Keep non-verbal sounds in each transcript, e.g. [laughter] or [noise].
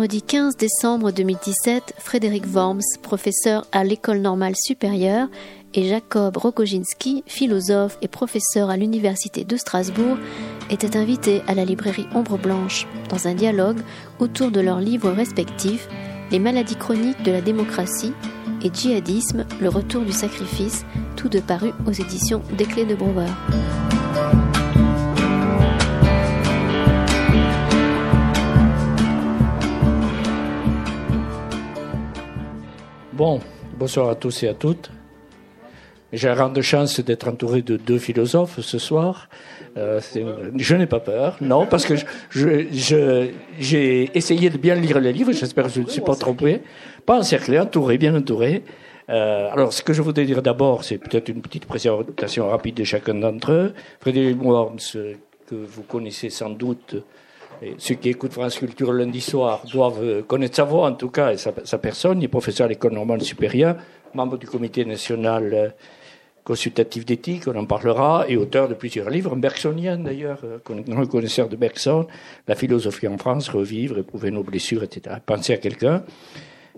Vendredi 15 décembre 2017, Frédéric Worms, professeur à l'École normale supérieure, et Jacob Rokoginski, philosophe et professeur à l'Université de Strasbourg, étaient invités à la librairie Ombre Blanche dans un dialogue autour de leurs livres respectifs Les maladies chroniques de la démocratie et Djihadisme, le retour du sacrifice, tous deux parus aux éditions des Clés de Brouwer. Bon, bonsoir à tous et à toutes. J'ai la grande chance d'être entouré de deux philosophes ce soir. Euh, je n'ai pas peur, non, parce que j'ai essayé de bien lire les livres, j'espère que je ne suis pas trompé. Pas encerclé, entouré, bien entouré. Euh, alors, ce que je voudrais dire d'abord, c'est peut-être une petite présentation rapide de chacun d'entre eux. Frédéric Worms, que vous connaissez sans doute, ceux qui écoutent France Culture lundi soir doivent connaître sa voix, en tout cas, et sa, personne. Il est professeur à l'École normale supérieure, membre du comité national consultatif d'éthique, on en parlera, et auteur de plusieurs livres, bergsonien d'ailleurs, euh, un connaisseur de Bergson, La philosophie en France, Revivre, Éprouver nos blessures, etc. Penser à quelqu'un.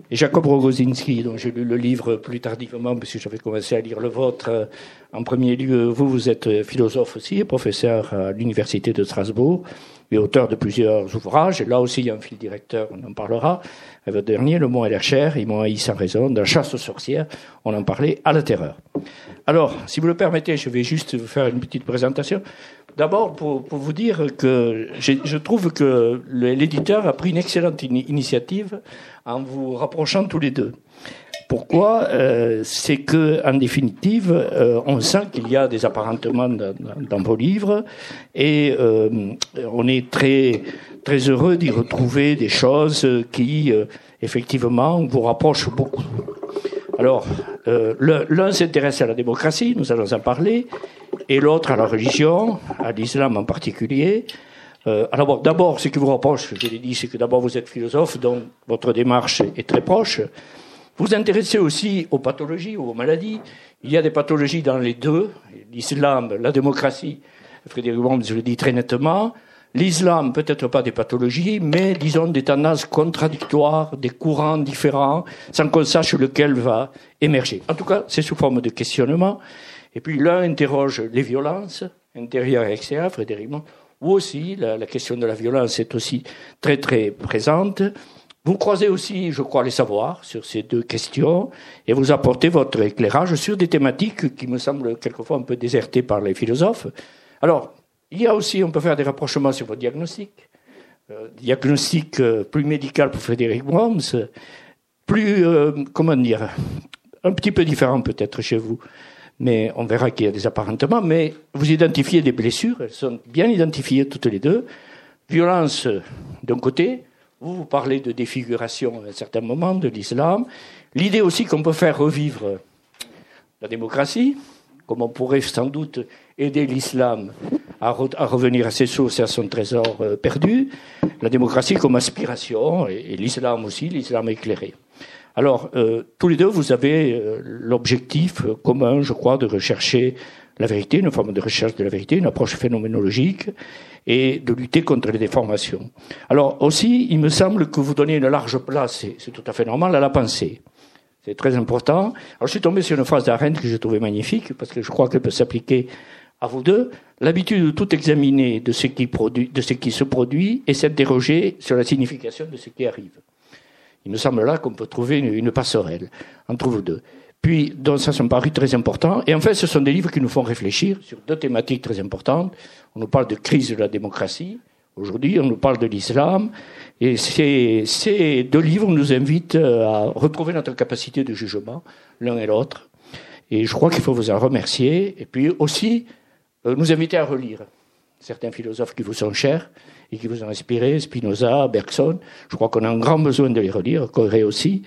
Et Jacob Rogozinski, dont j'ai lu le livre plus tardivement, parce que j'avais commencé à lire le vôtre. Euh, en premier lieu, vous, vous êtes philosophe aussi, professeur à l'Université de Strasbourg, auteur de plusieurs ouvrages. Là aussi, il y a un fil directeur, on en parlera. Et votre dernier, Le mot et la chair, ils m'ont haï sans raison, dans Chasse aux sorcières, on en parlait à la terreur. Alors, si vous le permettez, je vais juste vous faire une petite présentation. D'abord, pour, vous dire que je trouve que l'éditeur a pris une excellente initiative en vous rapprochant tous les deux. Pourquoi euh, C'est que, en définitive, euh, on sent qu'il y a des apparentements dans, vos livres, et euh, on est très très heureux d'y retrouver des choses qui, effectivement, vous rapprochent beaucoup. Alors, l'un s'intéresse à la démocratie, nous allons en parler, et l'autre à la religion, à l'islam en particulier. Alors d'abord, ce qui vous rapproche, je l'ai dit, c'est que d'abord vous êtes philosophe, donc votre démarche est très proche. Vous intéressez aussi aux pathologies ou aux maladies. Il y a des pathologies dans les deux, l'islam, la démocratie. Frédéric Worms le dis très nettement. L'islam, peut-être pas des pathologies, mais disons des tendances contradictoires, des courants différents, sans qu'on sache lequel va émerger. En tout cas, c'est sous forme de questionnement. Et puis l'un interroge les violences, intérieures et extérieures, Frédéric ou aussi la, la, question de la violence est aussi très très présente. Vous croisez aussi, je crois, les savoirs sur ces deux questions et vous apportez votre éclairage sur des thématiques qui me semblent quelquefois un peu désertées par les philosophes. Alors, il y a aussi, on peut faire des rapprochements sur vos diagnostics. Euh, diagnostic euh, plus médical pour Frédéric Worms, plus, euh, comment dire, un petit peu différent peut-être chez vous. Mais on verra qu'il y a des apparentements. Mais vous identifiez des blessures, elles sont bien identifiées toutes les deux. Violence d'un côté, vous, vous parlez de défiguration à un certain moment de l'islam. L'idée aussi qu'on peut faire revivre la démocratie, comme on pourrait sans doute aider l'islam à, revenir à ses sources et à son trésor euh, perdu, la démocratie comme aspiration, et, l'islam aussi, l'islam éclairé. Alors, euh, tous les deux, vous avez euh, l'objectif commun, je crois, de rechercher la vérité, une forme de recherche de la vérité, une approche phénoménologique, et de lutter contre les déformations. Alors aussi, il me semble que vous donnez une large place, c'est tout à fait normal, à la pensée. C'est très important. Alors je suis tombé sur une phrase d'Arendt que j'ai trouvée magnifique, parce que je crois qu'elle peut s'appliquer à vous deux, l'habitude de tout examiner de ce qui, produit, de ce qui se produit et s'interroger sur la signification de ce qui arrive. Il me semble là qu'on peut trouver une, passerelle entre vous deux. Puis, donc ça, ça me paraît très important. Et en fait, ce sont des livres qui nous font réfléchir sur deux thématiques très importantes. On nous parle de crise de la démocratie. Aujourd'hui, on nous parle de l'islam. Et ces, ces deux livres nous invitent à retrouver notre capacité de jugement, l'un et l'autre. Et je crois qu'il faut vous en remercier. Et puis aussi, euh, nous inviter à relire certains philosophes qui vous sont chers qui vous ont inspiré, Spinoza, Bergson. Je crois qu'on a un grand besoin de les relire, Corée aussi.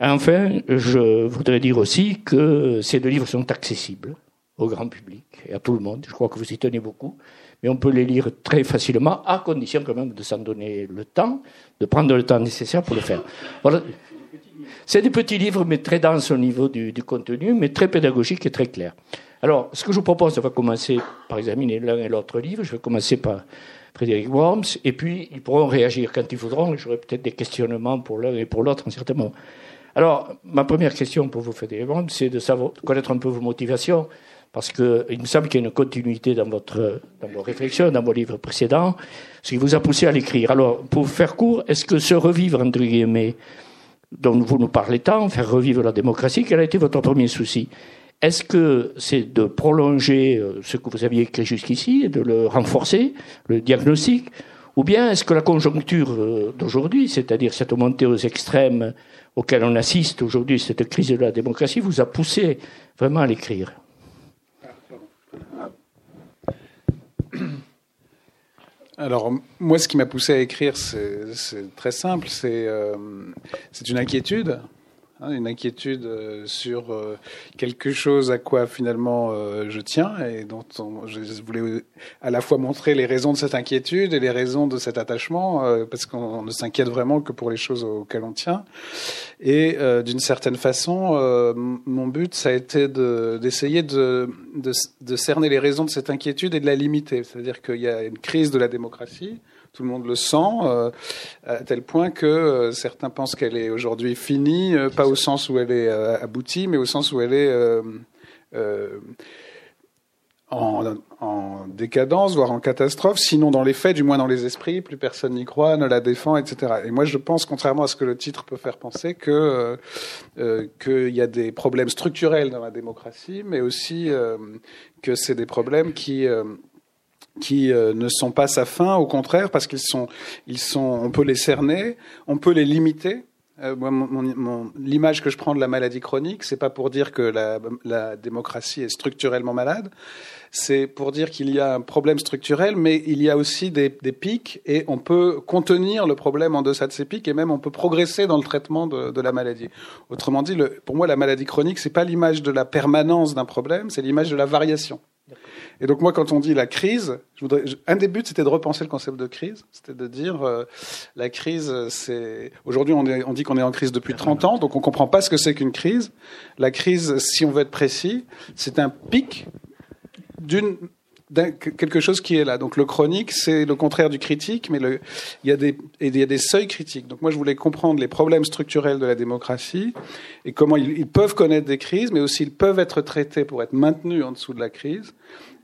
Enfin, je voudrais dire aussi que ces deux livres sont accessibles au grand public et à tout le monde. Je crois que vous y tenez beaucoup. Mais on peut les lire très facilement, à condition quand même de s'en donner le temps, de prendre le temps nécessaire pour le faire. Voilà. C'est des petits livres, mais très denses au niveau du, du contenu, mais très pédagogiques et très clairs. Alors, ce que je vous propose, on va commencer par examiner l'un et l'autre livre. Je vais commencer par Frédéric Worms, et puis ils pourront réagir quand ils voudront. J'aurai peut-être des questionnements pour l'un et pour l'autre en certains moments. Alors, ma première question pour vous, Frédéric Worms, c'est de savoir, connaître un peu vos motivations, parce qu'il me semble qu'il y a une continuité dans, votre, dans vos réflexions, dans vos livres précédents, ce qui vous a poussé à l'écrire. Alors, pour faire court, est-ce que ce revivre, entre guillemets, dont vous nous parlez tant, faire revivre la démocratie, quel a été votre premier souci? Est-ce que c'est de prolonger euh, ce que vous aviez écrit jusqu'ici, de le renforcer, le diagnostic ou bien est-ce que la conjoncture euh, d'aujourd'hui, c'est-à-dire cette montée aux extrêmes auquel on assiste aujourd'hui, cette crise de la démocratie, vous a poussé vraiment à l'écrire? Alors, moi, ce qui m'a poussé à écrire, c'est très simple. C'est euh, une inquiétude Hein, une inquiétude euh, sur euh, quelque chose à quoi finalement euh, je tiens et dont je voulais à la fois montrer les raisons de cette inquiétude et les raisons de cet attachement, parce qu'on ne s'inquiète vraiment que pour les choses auxquelles on tient. Et d'une certaine façon, mon but, ça a été d'essayer de, de, de cerner les raisons de cette inquiétude et de la limiter. C'est-à-dire qu'il y a une crise de la démocratie tout le monde le sent, euh, à tel point que euh, certains pensent qu'elle est aujourd'hui finie, euh, pas au sens où elle est aboutie, mais au sens où elle est en, en, décadence, voire en catastrophe. Sinon, dans les faits, du moins dans les esprits, plus personne n'y croit, ne la défend, etc. Et moi, je pense, contrairement à ce que le titre peut faire penser, que qu'il y a des problèmes structurels dans la démocratie, mais aussi que c'est des problèmes qui qui euh, ne sont pas sa fin, au contraire, parce qu'ils sont, ils sont, on peut les cerner, on peut les limiter. Euh, L'image que je prends de la maladie chronique, c'est pas pour dire que la, la démocratie est structurellement malade, c'est pour dire qu'il y a un problème structurel, mais il y a aussi des, des, pics et on peut contenir le problème en deçà de ces pics et même on peut progresser dans le traitement de, de la maladie. Autrement dit, le, pour moi, la maladie chronique, c'est pas l'image de la permanence d'un problème, c'est l'image de la variation. Et donc moi, quand on dit la crise, je voudrais, un des buts, c'était de repenser le concept de crise. C'était de dire euh, la crise, c'est aujourd'hui on, on, dit qu'on est en crise depuis 30 ans, donc on comprend pas ce que c'est qu'une crise. La crise, si on veut être précis, c'est un pic d'une quelque chose qui est là. Donc le chronique, c'est le contraire du critique, mais le, il, y a des, il y a des seuils critiques. Donc moi, je voulais comprendre les problèmes structurels de la démocratie et comment ils, ils peuvent connaître des crises, mais aussi ils peuvent être traités pour être maintenus en dessous de la crise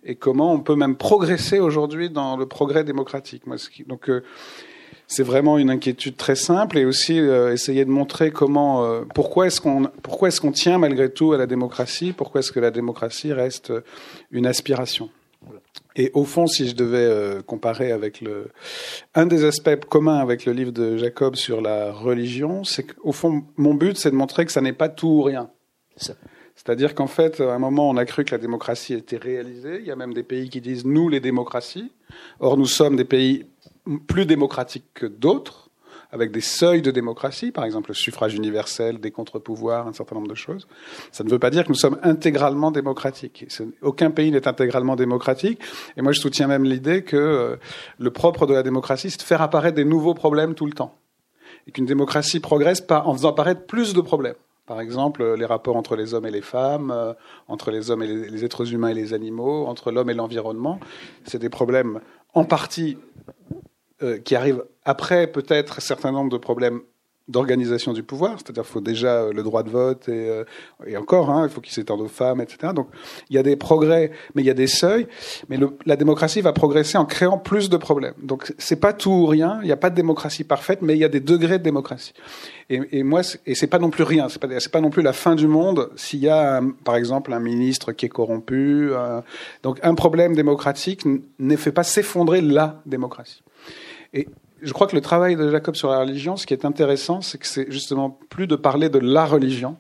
et comment on peut même progresser aujourd'hui dans le progrès démocratique. donc euh, c'est vraiment une inquiétude très simple et aussi euh, essayer de montrer comment euh, pourquoi est-ce qu'on pourquoi est-ce qu'on tient malgré tout à la démocratie, pourquoi est-ce que la démocratie reste une aspiration. Et au fond, si je devais comparer avec le un des aspects communs avec le livre de Jacob sur la religion, c'est qu'au fond mon but c'est de montrer que ça n'est pas tout ou rien. Ça. C'est-à-dire qu'en fait, à un moment, on a cru que la démocratie était réalisée. Il y a même des pays qui disent nous les démocraties. Or, nous sommes des pays plus démocratiques que d'autres, avec des seuils de démocratie, par exemple le suffrage universel, des contre-pouvoirs, un certain nombre de choses. Ça ne veut pas dire que nous sommes intégralement démocratiques. Aucun pays n'est intégralement démocratique. Et moi, je soutiens même l'idée que euh, le propre de la démocratie, c'est de faire apparaître des nouveaux problèmes tout le temps. Et qu'une démocratie progresse en faisant apparaître plus de problèmes. Par exemple, les rapports entre les hommes et les femmes, euh, entre les hommes et les, êtres humains et les animaux, entre l'homme et l'environnement. C'est des problèmes en partie euh, qui arrivent après peut-être un certain nombre de problèmes d'organisation du pouvoir, c'est-à-dire qu'il faut déjà euh, le droit de vote et, euh, et encore, hein, il faut qu'il s'étende aux femmes, etc. Donc il y a des progrès, mais il y a des seuils. Mais le, la démocratie va progresser en créant plus de problèmes. Donc c'est pas tout ou rien. Il n'y a pas de démocratie parfaite, mais il y a des degrés de démocratie. Et, et moi, et c'est pas non plus rien. C'est pas, pas non plus la fin du monde s'il y a, par exemple, un ministre qui est corrompu. donc un problème démocratique ne fait pas s'effondrer la démocratie. Et je crois que le travail de Jacob sur la religion, ce qui est intéressant, c'est que c'est justement plus de parler de la religion.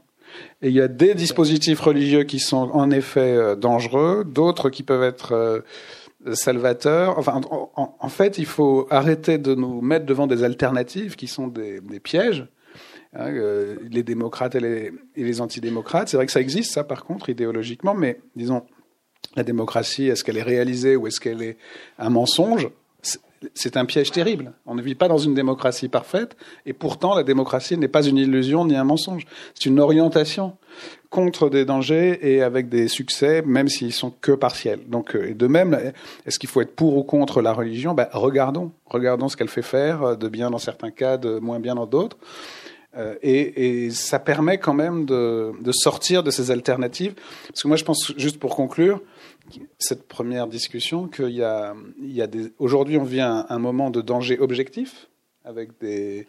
Et il y a des dispositifs religieux qui sont en effet euh, dangereux, d'autres qui peuvent être euh, salvateurs. Enfin, en, fait, il faut arrêter de nous mettre devant des alternatives qui sont des, pièges. Hein, euh, les démocrates et les, et les antidémocrates, c'est vrai que ça existe, ça, par contre, idéologiquement, mais disons, la démocratie, est-ce qu'elle est réalisée ou est-ce qu'elle est un mensonge? C'est un piège terrible. On ne vit pas dans une démocratie parfaite, et pourtant la démocratie n'est pas une illusion ni un mensonge. C'est une orientation contre des dangers et avec des succès, même s'ils sont que partiels. Donc, euh, et de même, est-ce qu'il faut être pour ou contre la religion? Ben, Regardons, regardons ce qu'elle fait faire, euh, de bien dans certains cas, de moins bien dans d'autres. Euh, et, et, ça permet quand même de, de, sortir de ces alternatives. Parce que moi, je pense, juste pour conclure, cette première discussion, qu'il a, aujourd'hui, on vit un, moment de danger objectif, avec des,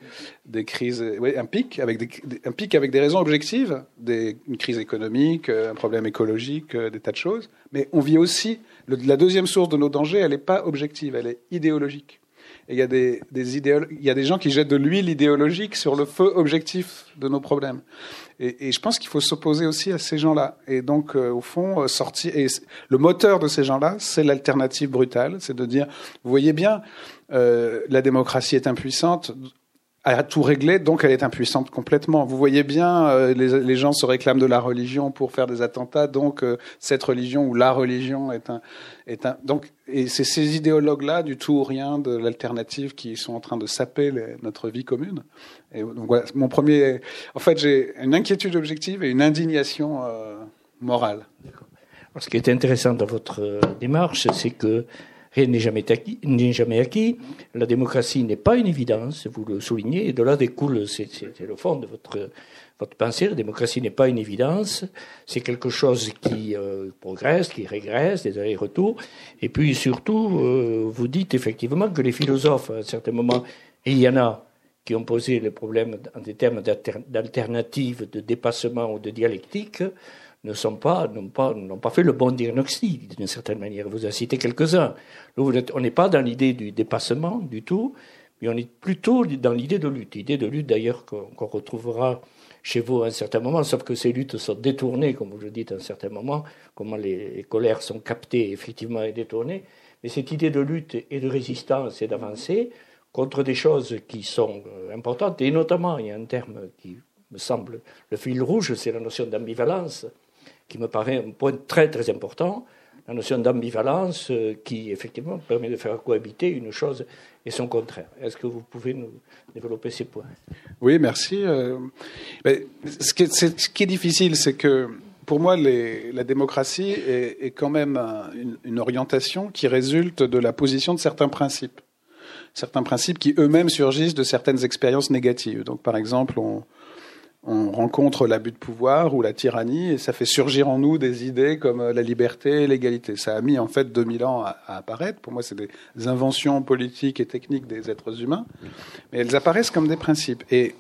crises, un pic, avec des, un avec des raisons objectives, des, une crise économique, un problème écologique, des tas de choses. Mais on vit aussi, la deuxième source de nos dangers, elle n'est pas objective, elle est idéologique. Et il y a des, des il y a des gens qui jettent de l'huile idéologique sur le feu objectif de nos problèmes. Et, et je pense qu'il faut s'opposer aussi à ces gens-là. Et donc, euh, au fond, euh. Et le moteur de ces gens-là, c'est l'alternative brutale, c'est de dire, vous voyez bien, euh, la démocratie est impuissante à tout régler, donc elle est impuissante complètement. Vous voyez bien, euh, les, les, gens se réclament de la religion pour faire des attentats, donc euh, cette religion ou la religion est un, est un. Donc, et c'est ces idéologues-là, du tout ou rien, de l'alternative, qui sont en train de saper les, notre vie commune. Et donc voilà, mon premier. En fait, j'ai une inquiétude objective et une indignation euh, morale. Ce qui est intéressant dans votre démarche, c'est que Rien n'est jamais, acquis. La démocratie n'est pas une évidence, vous le soulignez, et de là découle, c'est le fond de votre, votre pensée, la démocratie n'est pas une évidence, c'est quelque chose qui euh, progresse, qui régresse, des allers-retours, et puis surtout, euh, vous dites effectivement que les philosophes, à un certain moment, et il y en a qui ont posé le problème en des termes d'alternative, de dépassement ou de dialectique, ne sont pas, n'ont pas, pas fait le bon diagnostic d'une certaine manière. Vous en cité quelques-uns. on n'est pas dans l'idée du dépassement du tout, mais on est plutôt dans l'idée de lutte. L'idée de lutte d'ailleurs qu'on, retrouvera chez vous à un certain moment, sauf que ces luttes sont détournées, comme vous le dites à un certain moment, comment les, les colères sont captées effectivement et détournées. Mais cette idée de lutte et de résistance et d'avancer contre des choses qui sont euh, importantes, et notamment, il y a un terme qui me semble le fil rouge, c'est la notion d'ambivalence qui me paraît un point très très important, la notion d'ambivalence euh, qui effectivement permet de faire cohabiter une chose et son contraire. Est-ce que vous pouvez nous développer ces points? Oui, merci. Euh, ce, qui est, difficile, c'est que pour moi, la démocratie est, quand même un, une, une, orientation qui résulte de la position de certains principes. Certains principes qui eux-mêmes surgissent de certaines expériences négatives. Donc, par exemple, on, on rencontre l'abus de pouvoir ou la tyrannie et ça fait surgir en nous des idées comme la liberté et l'égalité. Ça a mis en fait 2000 ans à, à apparaître. Pour moi, c'est des inventions politiques et techniques des êtres humains, mais elles apparaissent comme des principes. Et,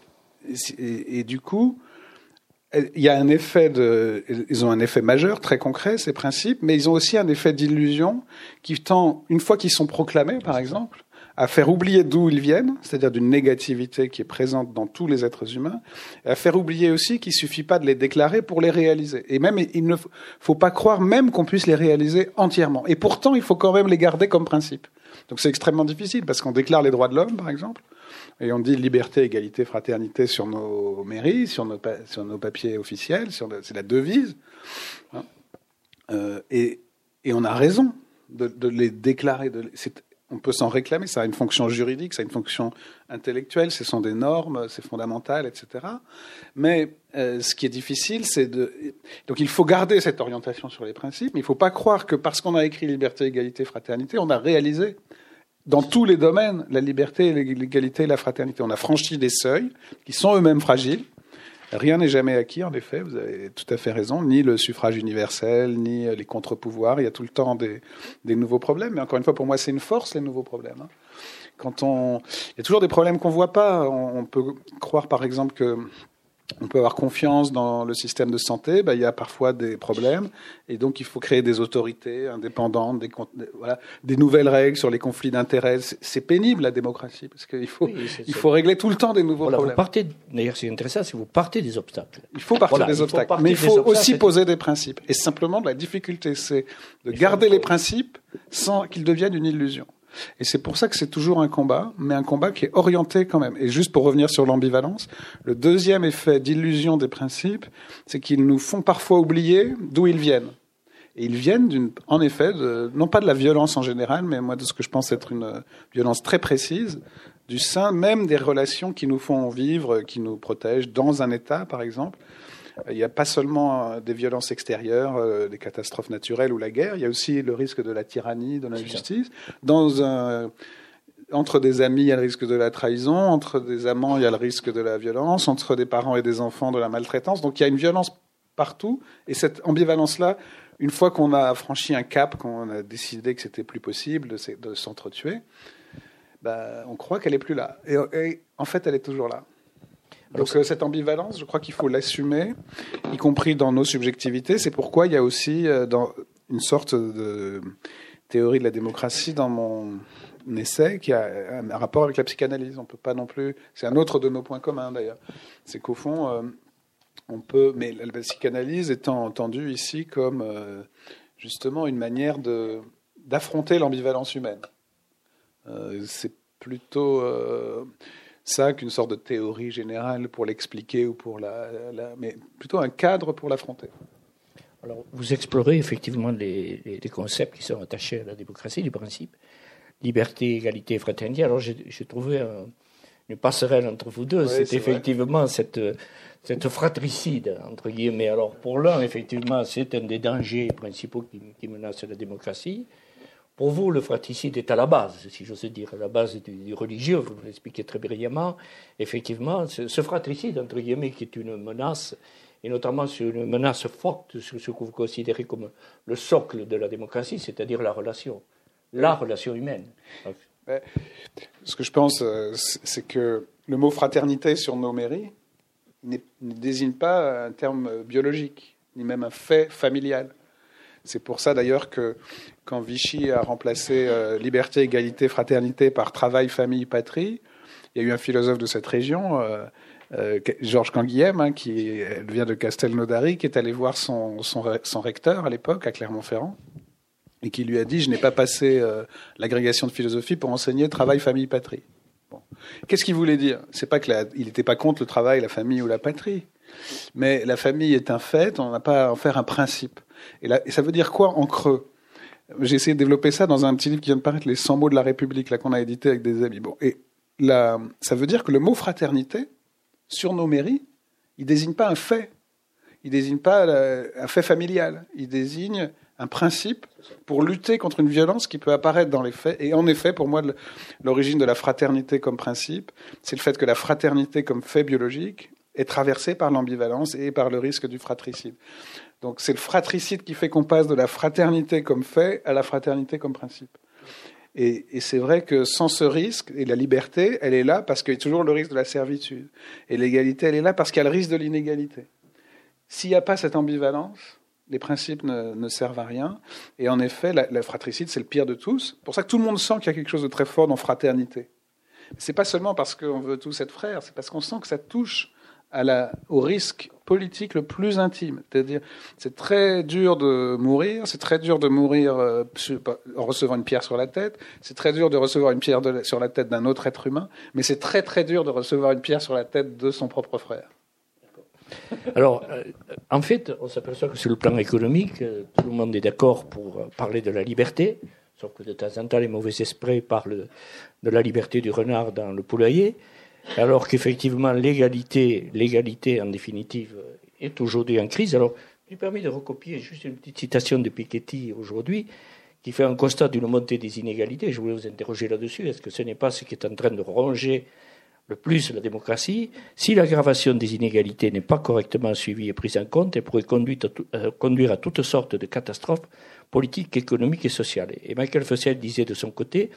et, et du coup, il y a un effet de, ils ont un effet majeur, très concret, ces principes, mais ils ont aussi un effet d'illusion qui tend, une fois qu'ils sont proclamés, par exemple, à faire oublier d'où ils viennent, c'est-à-dire d'une négativité qui est présente dans tous les êtres humains, et à faire oublier aussi qu'il suffit pas de les déclarer pour les réaliser. Et même, il ne faut pas croire même qu'on puisse les réaliser entièrement. Et pourtant, il faut quand même les garder comme principe. Donc c'est extrêmement difficile parce qu'on déclare les droits de l'homme, par exemple, et on dit liberté, égalité, fraternité sur nos mairies, sur nos, sur nos papiers officiels, c'est la devise. Hein euh, et, et on a raison de, les déclarer. C'est on peut s'en réclamer, ça a une fonction juridique, ça a une fonction intellectuelle, ce sont des normes, c'est fondamental, etc. Mais euh, ce qui est difficile, c'est de... Donc il faut garder cette orientation sur les principes, mais il ne faut pas croire que parce qu'on a écrit liberté, égalité, fraternité, on a réalisé dans tous les domaines la liberté, l'égalité la fraternité. On a franchi des seuils qui sont eux-mêmes fragiles, Rien n'est jamais acquis, en effet, vous avez tout à fait raison, ni le suffrage universel, ni les contre-pouvoirs, il y a tout le temps des, des, nouveaux problèmes, mais encore une fois, pour moi, c'est une force, les nouveaux problèmes. Hein. Quand on... Il y a toujours des problèmes qu'on ne voit pas, on peut croire, par exemple, que on peut avoir confiance dans le système de santé, ben, il y a parfois des problèmes, et donc il faut créer des autorités indépendantes, des, voilà, des nouvelles règles sur les conflits d'intérêts. C'est pénible la démocratie, parce qu'il faut, oui, il faut régler tout le temps des nouveaux voilà, problèmes. Vous partez, d'ailleurs, c'est intéressant, si vous partez des obstacles. Il faut partir voilà, des obstacles, mais il faut aussi poser des principes. Et simplement, la difficulté, c'est de il garder les principes sans qu'ils deviennent une illusion. Et c'est pour ça que c'est toujours un combat, mais un combat qui est orienté quand même. Et juste pour revenir sur l'ambivalence, le deuxième effet d'illusion des principes, c'est qu'ils nous font parfois oublier d'où ils viennent. Et ils viennent, d'une, en effet, non pas de la violence en général, mais moi de ce que je pense être une violence très précise, du sein même des relations qui nous font vivre, qui nous protègent dans un État, par exemple. Il n'y a pas seulement des violences extérieures, euh, des catastrophes naturelles ou la guerre, il y a aussi le risque de la tyrannie, de l'injustice. Dans un, entre des amis, il y a le risque de la trahison, entre des amants, il y a le risque de la violence, entre des parents et des enfants, de la maltraitance. Donc il y a une violence partout, et cette ambivalence-là, une fois qu'on a franchi un cap, qu'on a décidé que c'était plus possible de, s'entretuer, bah, on croit qu'elle est plus là. Et, en fait, elle est toujours là. Donc euh, cette ambivalence, je crois qu'il faut l'assumer, y compris dans nos subjectivités. C'est pourquoi il y a aussi euh, une sorte de théorie de la démocratie dans mon essai qui a un rapport avec la psychanalyse. On peut pas non plus. C'est un autre de nos points communs d'ailleurs. C'est qu'au fond, euh, on peut. Mais la, psychanalyse étant entendue ici comme justement une manière de d'affronter l'ambivalence humaine. c'est plutôt ça qu'une sorte de théorie générale pour l'expliquer ou pour la, mais plutôt un cadre pour l'affronter. Alors, vous explorez effectivement les, concepts qui sont attachés à la démocratie, les principes liberté, égalité, fraternité. Alors, j'ai trouvé une passerelle entre vous deux. c'est effectivement cette, cette fratricide, entre guillemets. Alors, pour l'un, effectivement, c'est un des dangers principaux qui, qui menacent la démocratie. Pour vous, le fratricide est à la base, si j'ose dire, à la base du, religieux, vous l'expliquez très brillamment. Effectivement, ce, fratricide, entre guillemets, qui est une menace, et notamment une menace forte sur ce que vous considérez comme le socle de la démocratie, c'est-à-dire la relation, la relation humaine. Ce que je pense, euh, c'est que le mot fraternité sur nos mairies ne désigne pas un terme biologique, ni même un fait familial. C'est pour ça d'ailleurs que quand Vichy a remplacé euh, liberté, égalité, fraternité par travail, famille, patrie, il y a eu un philosophe de cette région, euh, euh, Georges Canguilhem, hein, qui vient de Castelnaudary, qui est allé voir son, son, recteur à l'époque, à Clermont-Ferrand, et qui lui a dit Je n'ai pas passé l'agrégation de philosophie pour enseigner travail, famille, patrie. Qu'est-ce qu'il voulait dire? C'est pas qu'il n'était pas contre le travail, la famille ou la patrie, mais la famille est un fait, on n'a pas à en faire un principe. Et, et ça veut dire quoi en creux? J'ai essayé de développer ça dans un petit livre qui vient de paraître, Les 100 mots de la République, là qu'on a édité avec des amis. Bon, et là, ça veut dire que le mot fraternité, sur nos mairies, il désigne pas un fait, il désigne pas un fait familial, il désigne un principe pour lutter contre une violence qui peut apparaître dans les faits. Et en effet, pour moi, l'origine de la fraternité comme principe, c'est le fait que la fraternité comme fait biologique est traversée par l'ambivalence et par le risque du fratricide. Donc c'est le fratricide qui fait qu'on passe de la fraternité comme fait à la fraternité comme principe. Et, c'est vrai que sans ce risque, et la liberté, elle est là parce qu'il y a toujours le risque de la servitude. Et l'égalité, elle est là parce qu'il y a le risque de l'inégalité. S'il n'y a pas cette ambivalence, les principes ne, servent à rien. Et en effet, la, fratricide, c'est le pire de tous. C'est pour ça que tout le monde sent qu'il y a quelque chose de très fort dans fraternité. C'est pas seulement parce qu'on veut tous être frères, c'est parce qu'on sent que ça touche la, au risque politique le plus intime. C'est-à-dire, c'est très dur de mourir, c'est très dur de mourir euh, en recevant une pierre sur la tête, c'est très dur de recevoir une pierre sur la tête d'un autre être humain, mais c'est très très dur de recevoir une pierre sur la tête de son propre frère. Alors, euh, en fait, on s'aperçoit que sur le plan économique, euh, tout le monde est d'accord pour parler de la liberté, sauf que de temps en temps, les mauvais esprits parlent de la liberté du renard dans le poulailler alors qu'effectivement l'égalité, l'égalité en définitive, est aujourd'hui en crise. Alors, je me permets de recopier juste une petite citation de Piketty aujourd'hui, qui fait un constat d'une montée des inégalités. Je voulais vous interroger là-dessus. Est-ce que ce n'est pas ce qui est en train de ronger le plus la démocratie Si l'aggravation des inégalités n'est pas correctement suivie et prise en compte, elle pourrait euh, conduire à, toutes sortes de catastrophes politiques, économiques et sociales. Et Michael Fussell disait de son côté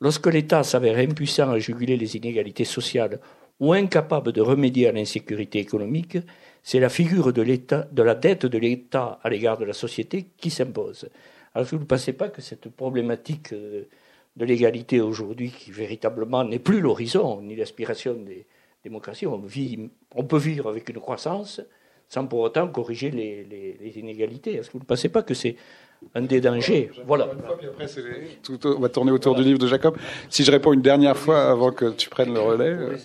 Lorsque l'État s'avère impuissant à juguler les inégalités sociales ou incapable de remédier à l'insécurité économique, c'est la figure de, de la dette de l'État à l'égard de la société qui s'impose. Alors, vous ne pensez pas que cette problématique euh, de l'égalité aujourd'hui, qui véritablement n'est plus l'horizon ni l'aspiration des démocraties, on, peut vivre avec une croissance sans pour autant corriger les, les inégalités? Est-ce que vous ne pensez pas que c'est un des dangers. Voilà. on va tourner autour du livre de Jacob. Si je réponds une dernière fois avant que tu prennes le relais. Euh,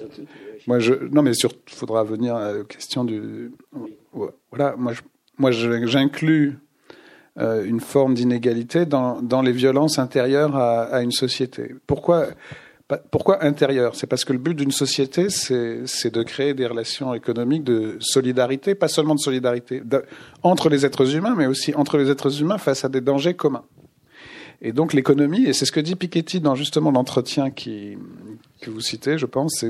moi, je, non, mais il faudra venir à la question du. Voilà, moi, moi, j'inclus euh, une forme d'inégalité dans, dans, les violences intérieures à une société. Pourquoi pourquoi intérieur? C'est parce que le but d'une société, c'est de créer des relations économiques de solidarité, pas seulement de solidarité entre les êtres humains, mais aussi entre les êtres humains face à des dangers communs. Et donc l'économie, et c'est ce que dit Piketty dans justement l'entretien que vous citez, je pense,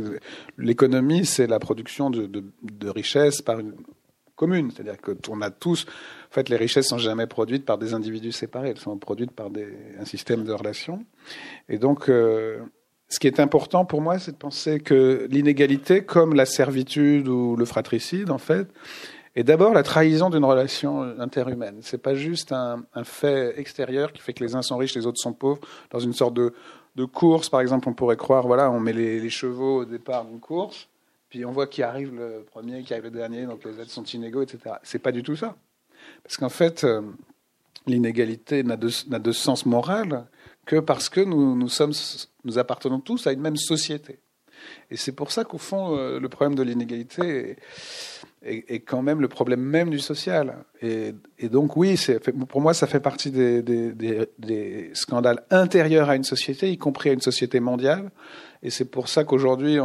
l'économie, c'est la production de, richesses par une commune, c'est-à-dire qu'on a tous, en fait, les richesses sont jamais produites par des individus séparés, elles sont produites par un système de relations. Et donc euh, ce qui est important pour moi, c'est de penser que l'inégalité, comme la servitude ou le fratricide, en fait, est d'abord la trahison d'une relation interhumaine. C'est pas juste un, fait extérieur qui fait que les uns sont riches, les autres sont pauvres, dans une sorte de, course. Par exemple, on pourrait croire, voilà, on met les, chevaux au départ d'une course, puis on voit qui arrive le premier, qui arrive le dernier, donc les aides sont inégaux, etc. C'est pas du tout ça. Parce qu'en fait, euh, l'inégalité n'a de, sens moral que parce que nous, nous, appartenons tous à une même société. Et c'est pour ça qu'au fond, euh, le problème de l'inégalité est, quand même le problème même du social. Et, donc oui, pour moi, ça fait partie des, scandales intérieurs à une société, y compris à une société mondiale. Et c'est pour ça qu'aujourd'hui,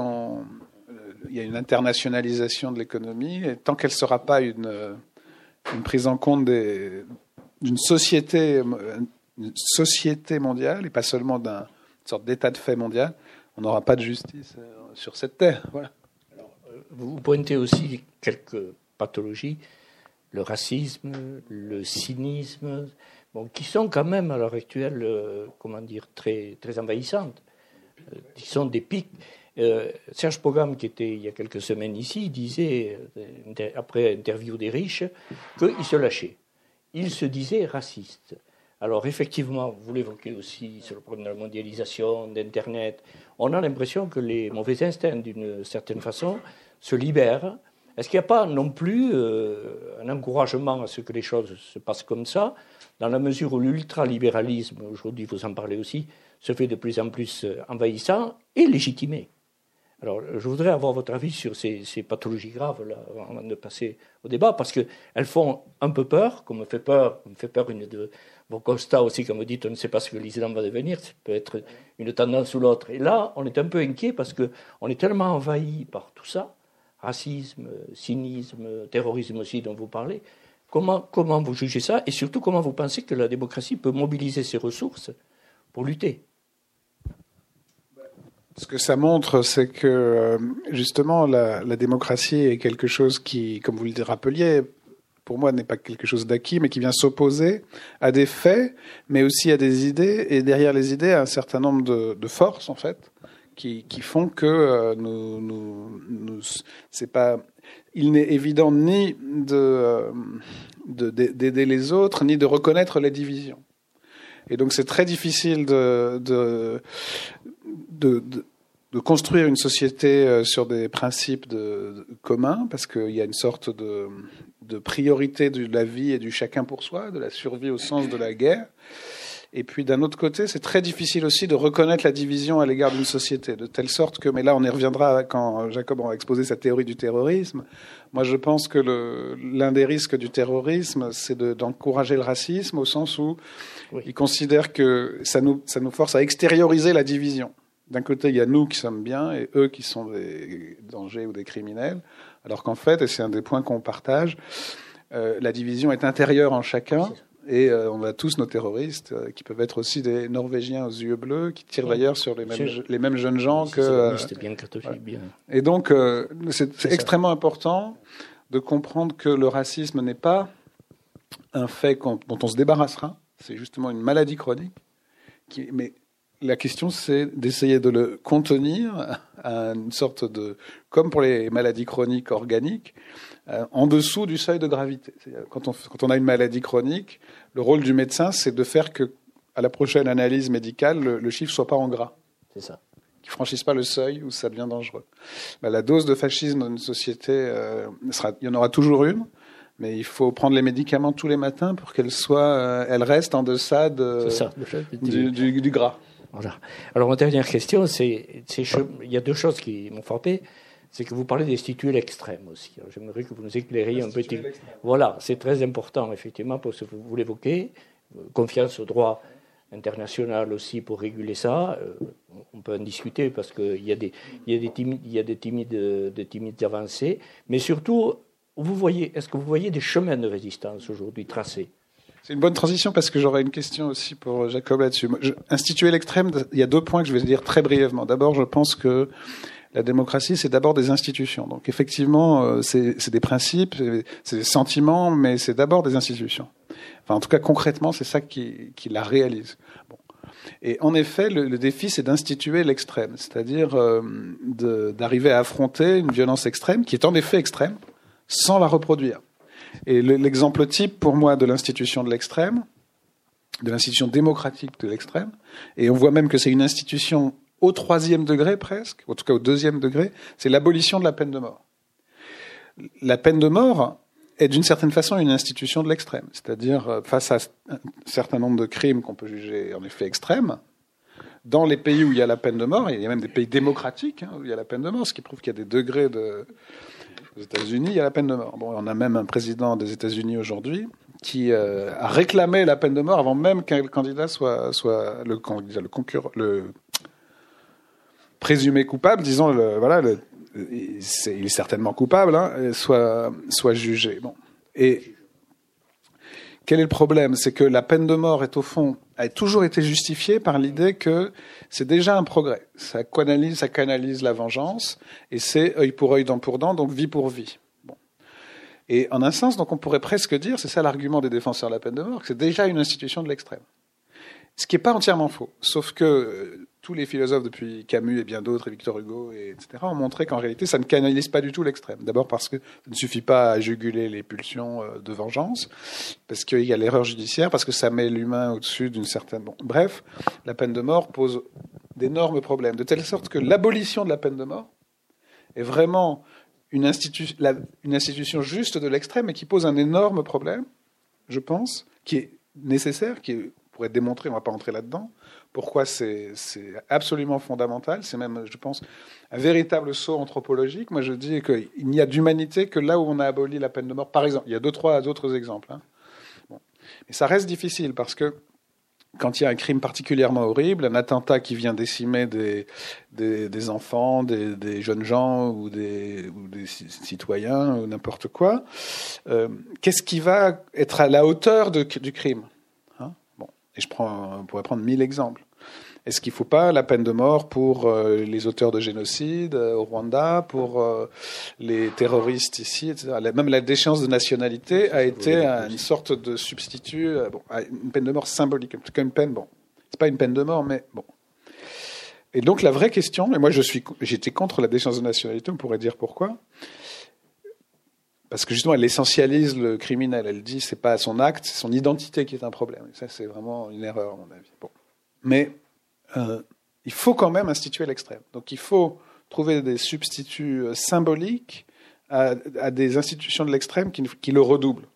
il y a une internationalisation de l'économie. Et tant qu'elle ne sera pas une prise en compte d'une société société mondiale et pas seulement d'une sorte d'état de fait mondial, on n'aura pas de justice euh, sur cette terre. Voilà. Euh, vous pointez aussi quelques pathologies, le racisme, le cynisme, bon, qui sont quand même à l'heure actuelle, euh, comment dire, très, très envahissantes, euh, qui sont des pics. Serge Pogam, qui était il y a quelques semaines ici, disait, après interview des riches, qu'il se lâchait. Il se disait raciste. Alors effectivement, vous l'évoquez aussi sur le problème de la mondialisation, d'Internet, on a l'impression que les mauvais instincts, d'une certaine façon, se libèrent. Est-ce qu'il n'y a pas non plus euh, un encouragement à ce que les choses se passent comme ça, dans la mesure où l'ultralibéralisme, aujourd'hui vous en parlez aussi, se fait de plus en plus euh, envahissant et légitimé? Alors, je voudrais avoir votre avis sur ces, pathologies graves, là, avant de passer au débat, parce qu'elles font un peu peur, comme me fait peur, me fait peur une de vos constats aussi, comme vous dites, on ne sait pas ce que l'islam va devenir, ça peut être une tendance ou l'autre. Et là, on est un peu inquiet parce qu'on est tellement envahi par tout ça, racisme, cynisme, terrorisme aussi dont vous parlez. Comment, vous jugez ça et surtout comment vous pensez que la démocratie peut mobiliser ses ressources pour lutter? Ce que ça montre, c'est que euh, justement la, démocratie est quelque chose qui, comme vous le rappeliez, pour moi n'est pas quelque chose d'acquis, mais qui vient s'opposer à des faits, mais aussi à des idées, et derrière les idées, à un certain nombre de, forces en fait, qui, qui font que euh, nous, c'est pas, il n'est évident ni de euh, d'aider les autres, ni de reconnaître les divisions. Et donc c'est très difficile de, de, de, construire une société euh, sur des principes de communs, parce qu'il y a une sorte de, de, priorité de la vie et du chacun pour soi, de la survie au sens de la guerre. Et puis d'un autre côté, c'est très difficile aussi de reconnaître la division à l'égard d'une société, de telle sorte que, mais là on y reviendra quand Jacob a exposé sa théorie du terrorisme, moi je pense que l'un des risques du terrorisme, c'est d'encourager le racisme au sens où oui. il considère que ça nous, ça nous force à extérioriser la division. D'un côté, il y a nous qui sommes bien et eux qui sont des dangers ou des criminels, alors qu'en fait, et c'est un des points qu'on partage, euh, la division est intérieure en chacun. Et euh, on a tous nos terroristes, euh, qui peuvent être aussi des Norvégiens aux yeux bleus, qui tirent d'ailleurs sur les mêmes, les mêmes jeunes gens que. Bien catholique, bien. Et donc, c'est extrêmement important de comprendre que le racisme n'est pas un fait dont on se débarrassera, c'est justement une maladie chronique, qui, mais la question, c'est d'essayer de le contenir à une sorte de, comme pour les maladies chroniques organiques, euh, en dessous du seuil de gravité. Quand on, quand on a une maladie chronique, le rôle du médecin, c'est de faire que, à la prochaine analyse médicale, le, le chiffre soit pas en gras. C'est ça. Qu'il franchisse pas le seuil où ça devient dangereux. Bah, la dose de fascisme dans une société, euh, sera, il y en aura toujours une. Mais il faut prendre les médicaments tous les matins pour qu'elle soit, euh, elle reste en deçà de, ça, du, du, du, gras. Voilà. Alors, ma dernière question, c'est, il y a deux choses qui m'ont frappé. c'est que vous parlez destituer l'extrême aussi. J'aimerais que vous nous éclairiez un petit. Voilà, c'est très important, effectivement, pour ce que vous l'évoquez. Confiance au droit international aussi pour réguler ça. Euh, on peut en discuter parce qu'il y a des, y a des, timides, il y a des, timides, des timides avancées. Mais surtout, vous voyez, est-ce que vous voyez des chemins de résistance aujourd'hui tracés? C'est une bonne transition parce que j'aurais une question aussi pour Jacob là-dessus. Instituer l'extrême, il y a deux points que je vais dire très brièvement. D'abord, je pense que la démocratie, c'est d'abord des institutions. Donc effectivement, euh, c'est des principes, c'est des sentiments, mais c'est d'abord des institutions. Enfin, en tout cas, concrètement, c'est ça qui, la réalise. Et en effet, le, défi, c'est d'instituer l'extrême, c'est-à-dire euh, d'arriver à affronter une violence extrême, qui est en effet extrême, sans la reproduire. Et l'exemple type pour moi de l'institution de l'extrême, de l'institution démocratique de l'extrême, et on voit même que c'est une institution au troisième degré presque, en tout cas au deuxième degré, c'est l'abolition de la peine de mort. La peine de mort est d'une certaine façon une institution de l'extrême, c'est-à-dire euh, face à un certain nombre de crimes qu'on peut juger en effet extrêmes, dans les pays où il y a la peine de mort, il y a même des pays démocratiques hein, où il y a la peine de mort, ce qui prouve qu'il y a des degrés de, aux États-Unis, il y a la peine de mort. Bon, on a même un président des États-Unis aujourd'hui qui euh, a réclamé la peine de mort avant même qu'un candidat soit, soit le le concurrent, le présumé coupable, disons, voilà, le, il est certainement coupable, hein, soit, soit jugé. Bon. Et quel est le problème? C'est que la peine de mort est au fond a toujours été justifiée par l'idée que c'est déjà un progrès. Ça canalise, ça canalise la vengeance et c'est œil pour œil, dent pour dent, donc vie pour vie. Et en un sens, donc on pourrait presque dire, c'est ça l'argument des défenseurs de la peine de mort, que c'est déjà une institution de l'extrême. Ce qui n'est pas entièrement faux, sauf que euh, tous les philosophes depuis Camus et bien d'autres, et Victor Hugo, et etc., ont montré qu'en réalité, ça ne canalise pas du tout l'extrême. D'abord parce que ça ne suffit pas à juguler les pulsions euh, de vengeance, parce qu'il y a l'erreur judiciaire, parce que ça met l'humain au-dessus d'une certaine... Bref, la peine de mort pose d'énormes problèmes, de telle sorte que l'abolition de la peine de mort est vraiment une, institu une institution juste de l'extrême et qui pose un énorme problème, je pense, qui est nécessaire, qui pourrait démontrer, on ne va pas entrer là-dedans, pourquoi c'est absolument fondamental. C'est même, je pense, un véritable saut anthropologique. Moi, je dis qu'il n'y a d'humanité que là où on a aboli la peine de mort. Par exemple, il y a deux, trois autres exemples. Hein. Mais ça reste difficile parce que quand il y a un crime particulièrement horrible, un attentat qui vient décimer des, enfants, des, jeunes gens ou des, citoyens ou n'importe quoi, euh, qu'est-ce qui va être à la hauteur du crime? Et je prends, on pourrait prendre mille exemples. Est-ce qu'il ne faut pas la peine de mort pour euh, les auteurs de génocide euh, au Rwanda, pour euh, les terroristes ici, etc. Même la déchéance de nationalité a été une sorte de substitut, bon, une peine de mort symbolique. En tout cas, une peine, bon, c'est pas une peine de mort, mais bon. Et donc la vraie question, et moi je suis, j'étais contre la déchéance de nationalité, on pourrait dire pourquoi, parce que justement, elle essentialise le criminel. Elle dit c'est pas son acte, c'est son identité qui est un problème. Et ça, c'est vraiment une erreur, à mon avis. Bon. Mais euh, il faut quand même instituer l'extrême. Donc il faut trouver des substituts euh, symboliques à, des institutions de l'extrême qui, le redoublent.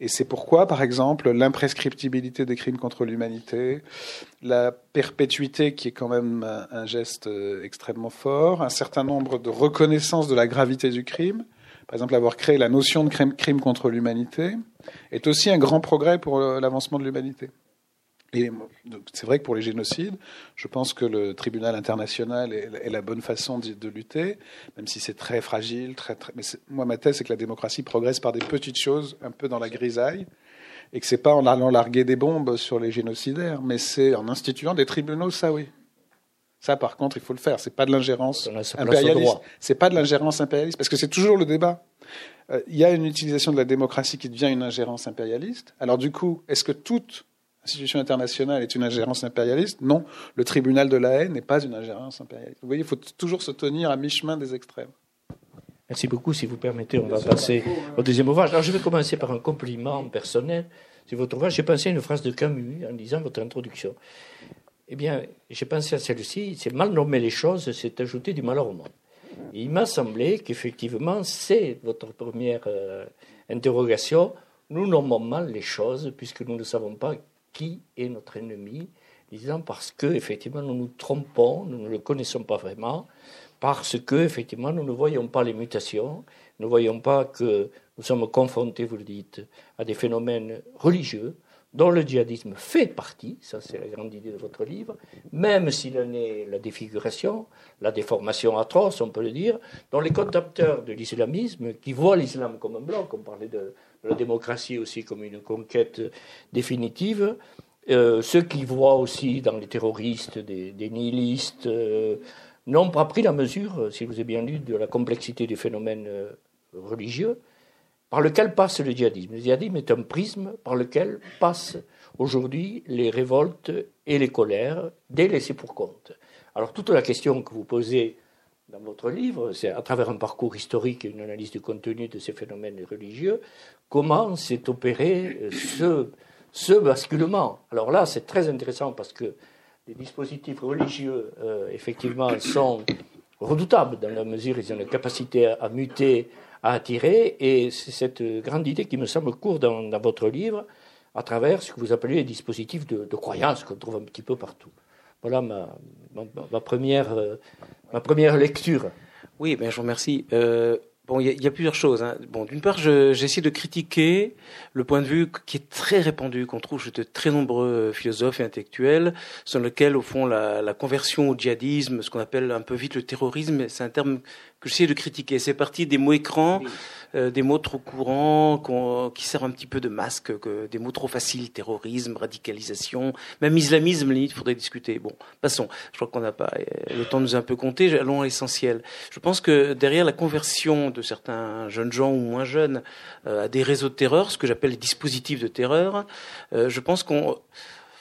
Et c'est pourquoi, par exemple, l'imprescriptibilité des crimes contre l'humanité, la perpétuité qui est quand même un geste euh, extrêmement fort, un certain nombre de reconnaissances de la gravité du crime, par exemple, avoir créé la notion de crime, contre l'humanité est aussi un grand progrès pour l'avancement de l'humanité. Et c'est vrai que pour les génocides, je pense que le tribunal international est, la bonne façon de, lutter, même si c'est très fragile. Très, très, mais moi, ma thèse, c'est que la démocratie progresse par des petites choses, un peu dans la grisaille, et que c'est pas en allant larguer des bombes sur les génocidaires, mais c'est en instituant des tribunaux, ça oui. Ça, par contre, il faut le faire. C'est pas de l'ingérence impérialiste. C'est pas de l'ingérence impérialiste, parce que c'est toujours le débat. Euh, il y a une utilisation de la démocratie qui devient une ingérence impérialiste. Alors du coup, est-ce que toute institution internationale est une ingérence impérialiste? Non, le tribunal de la haine n'est pas une ingérence impérialiste. Vous voyez, il faut toujours se tenir à mi-chemin des extrêmes. Merci beaucoup. Si vous permettez, on va passer au deuxième ouvrage. Alors je vais commencer par un compliment personnel. C'est votre ouvrage. J'ai pensé à une phrase de Camus en lisant votre introduction. Eh bien, j'ai pensé à celle-ci, c'est mal nommer les choses, c'est ajouter du malheur au monde. il m'a semblé qu'effectivement, c'est votre première euh, interrogation. Nous nommons mal les choses puisque nous ne savons pas qui est notre ennemi, disant parce que effectivement nous nous trompons, nous ne le connaissons pas vraiment, parce que, effectivement, nous ne voyons pas les mutations, nous ne voyons pas que nous sommes confrontés, vous le dites, à des phénomènes religieux dont le djihadisme fait partie, ça c'est la grande idée de votre livre, même s'il en est la défiguration, la déformation atroce, on peut le dire, dont les contempteurs de l'islamisme, qui voient l'islam comme un bloc, on parlait de, la démocratie aussi comme une conquête définitive, euh, ceux qui voient aussi dans les terroristes des, nihilistes, euh, n'ont pas pris la mesure, si vous avez bien lu, de la complexité du phénomène euh, religieux, par lequel passe le djihadisme? Le djihadisme est un prisme par lequel passent aujourd'hui les révoltes et les colères des laissés pour compte. Alors toute la question que vous posez dans votre livre, c'est à travers un parcours historique et une analyse du contenu de ces phénomènes religieux, comment s'est opéré ce, ce basculement? Alors là, c'est très intéressant parce que les dispositifs religieux, euh, effectivement, sont redoutables dans la mesure où ils ont la capacité à muter à attirer. Et c'est cette grande idée qui me semble court dans, votre livre, à travers ce que vous appelez les dispositifs de, croyance qu'on trouve un petit peu partout. Voilà ma, ma, première, euh, ma première lecture. Oui, ben, je vous remercie. Euh, Bon, il y, a plusieurs choses. Hein. Bon, d'une part, j'essaie de critiquer le point de vue qui est très répandu, qu'on trouve chez de très nombreux philosophes et intellectuels, sur lequel, au fond, la, la conversion au djihadisme, ce qu'on appelle un peu vite le terrorisme, c'est un terme que j'essaie de critiquer. C'est parti des mots écrans, euh, des mots trop courants, qui servent un petit peu de masque, que, des mots trop faciles, terrorisme, radicalisation, même islamisme, limite, il faudrait discuter. Bon, passons. Je crois qu'on n'a pas, euh, le temps nous a un peu compté, allons à l'essentiel. Je pense que derrière la conversion de certains jeunes gens ou moins jeunes euh, à des réseaux de terreur, ce que j'appelle les dispositifs de terreur, je pense qu'on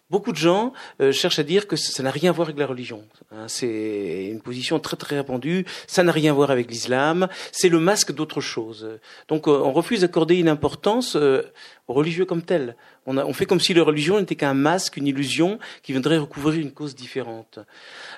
Beaucoup de gens euh, cherchent à dire que ça n'a rien à voir avec la religion. Hein, c'est une position très très répandue. Ça n'a rien à voir avec l'islam. C'est le masque d'autre chose. Donc euh, on refuse d'accorder une importance euh, aux religieux comme tel. On, fait comme si la religion n'était qu'un masque, une illusion qui viendrait recouvrir une cause différente.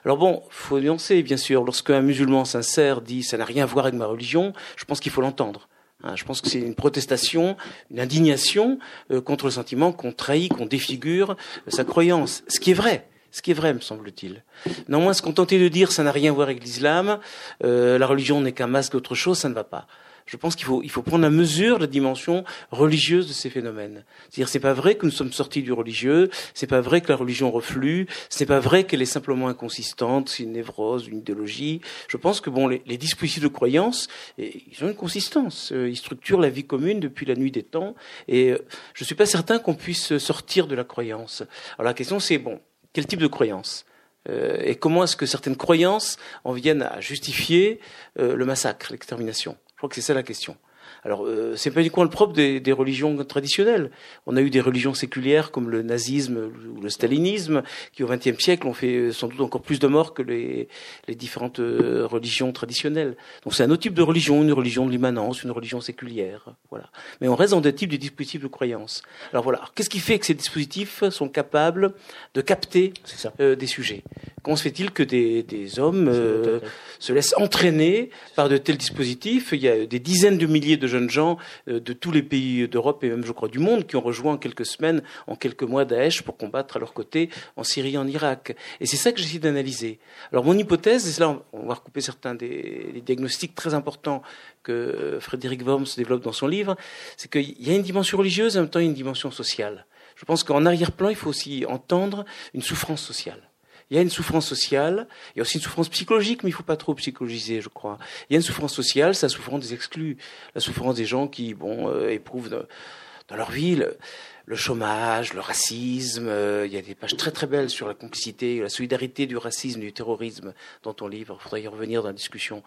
Alors bon, faut nuancer bien sûr. Lorsqu'un musulman sincère dit ça n'a rien à voir avec ma religion, je pense qu'il faut l'entendre. Hein, je pense que c'est une protestation, une indignation euh, contre le sentiment qu'on trahit, qu'on défigure euh, sa croyance. Ce qui est vrai. Ce qui est vrai, me semble-t-il. Néanmoins, se contenter de dire ça n'a rien à voir avec l'islam, euh, la religion n'est qu'un masque d'autre chose, ça ne va pas je pense qu'il faut, il faut prendre la mesure la dimension religieuse de ces phénomènes. C'est-à-dire, c'est pas vrai que nous sommes sortis du religieux, c'est pas vrai que la religion reflue, c'est pas vrai qu'elle est simplement inconsistante, c'est une névrose, une idéologie. Je pense que bon, les, les dispositifs de croyance, ils ont une consistance. Euh, ils structurent la vie commune depuis la nuit des temps, et euh, je suis pas certain qu'on puisse sortir de la croyance. Alors la question, c'est bon, quel type de croyance? Euh, et comment est-ce que certaines croyances en viennent à justifier le massacre, l'extermination? Je crois que c'est ça la question. Alors, euh, c'est pas uniquement le propre des, des, religions traditionnelles. On a eu des religions séculières comme le nazisme ou le stalinisme, qui au XXe siècle ont fait euh, sans doute encore plus de morts que les, les différentes euh, religions traditionnelles. Donc, c'est un autre type de religion, une religion de l'immanence, une religion séculière, voilà. Mais on reste dans des types de dispositifs de croyance. Alors voilà. Qu'est-ce qui fait que ces dispositifs sont capables de capter euh, des sujets? Comment se fait-il que des, des hommes euh, se laissent entraîner par de tels dispositifs? Il y a des dizaines de milliers de jeunes gens euh, de tous les pays d'Europe et même, je crois, du monde qui ont rejoint en quelques semaines, en quelques mois Daesh pour combattre à leur côté en Syrie, en Irak. Et c'est ça que j'essaie d'analyser. Alors mon hypothèse, et là on va recouper certains des, des diagnostics très importants que Frédéric Worms développe dans son livre, c'est qu'il y a une dimension religieuse et en même temps une dimension sociale. Je pense qu'en arrière-plan, il faut aussi entendre une souffrance sociale. Il y a une souffrance sociale, il y a aussi une souffrance psychologique, mais il ne faut pas trop psychologiser, je crois. Il y a une souffrance sociale, c'est la souffrance des exclus, la souffrance des gens qui, bon, euh, éprouvent dans leur vie le, chômage, le racisme. Euh, il y a des pages très très belles sur la complicité, la solidarité du racisme, du terrorisme dans ton livre. Il faudrait y revenir dans la discussion.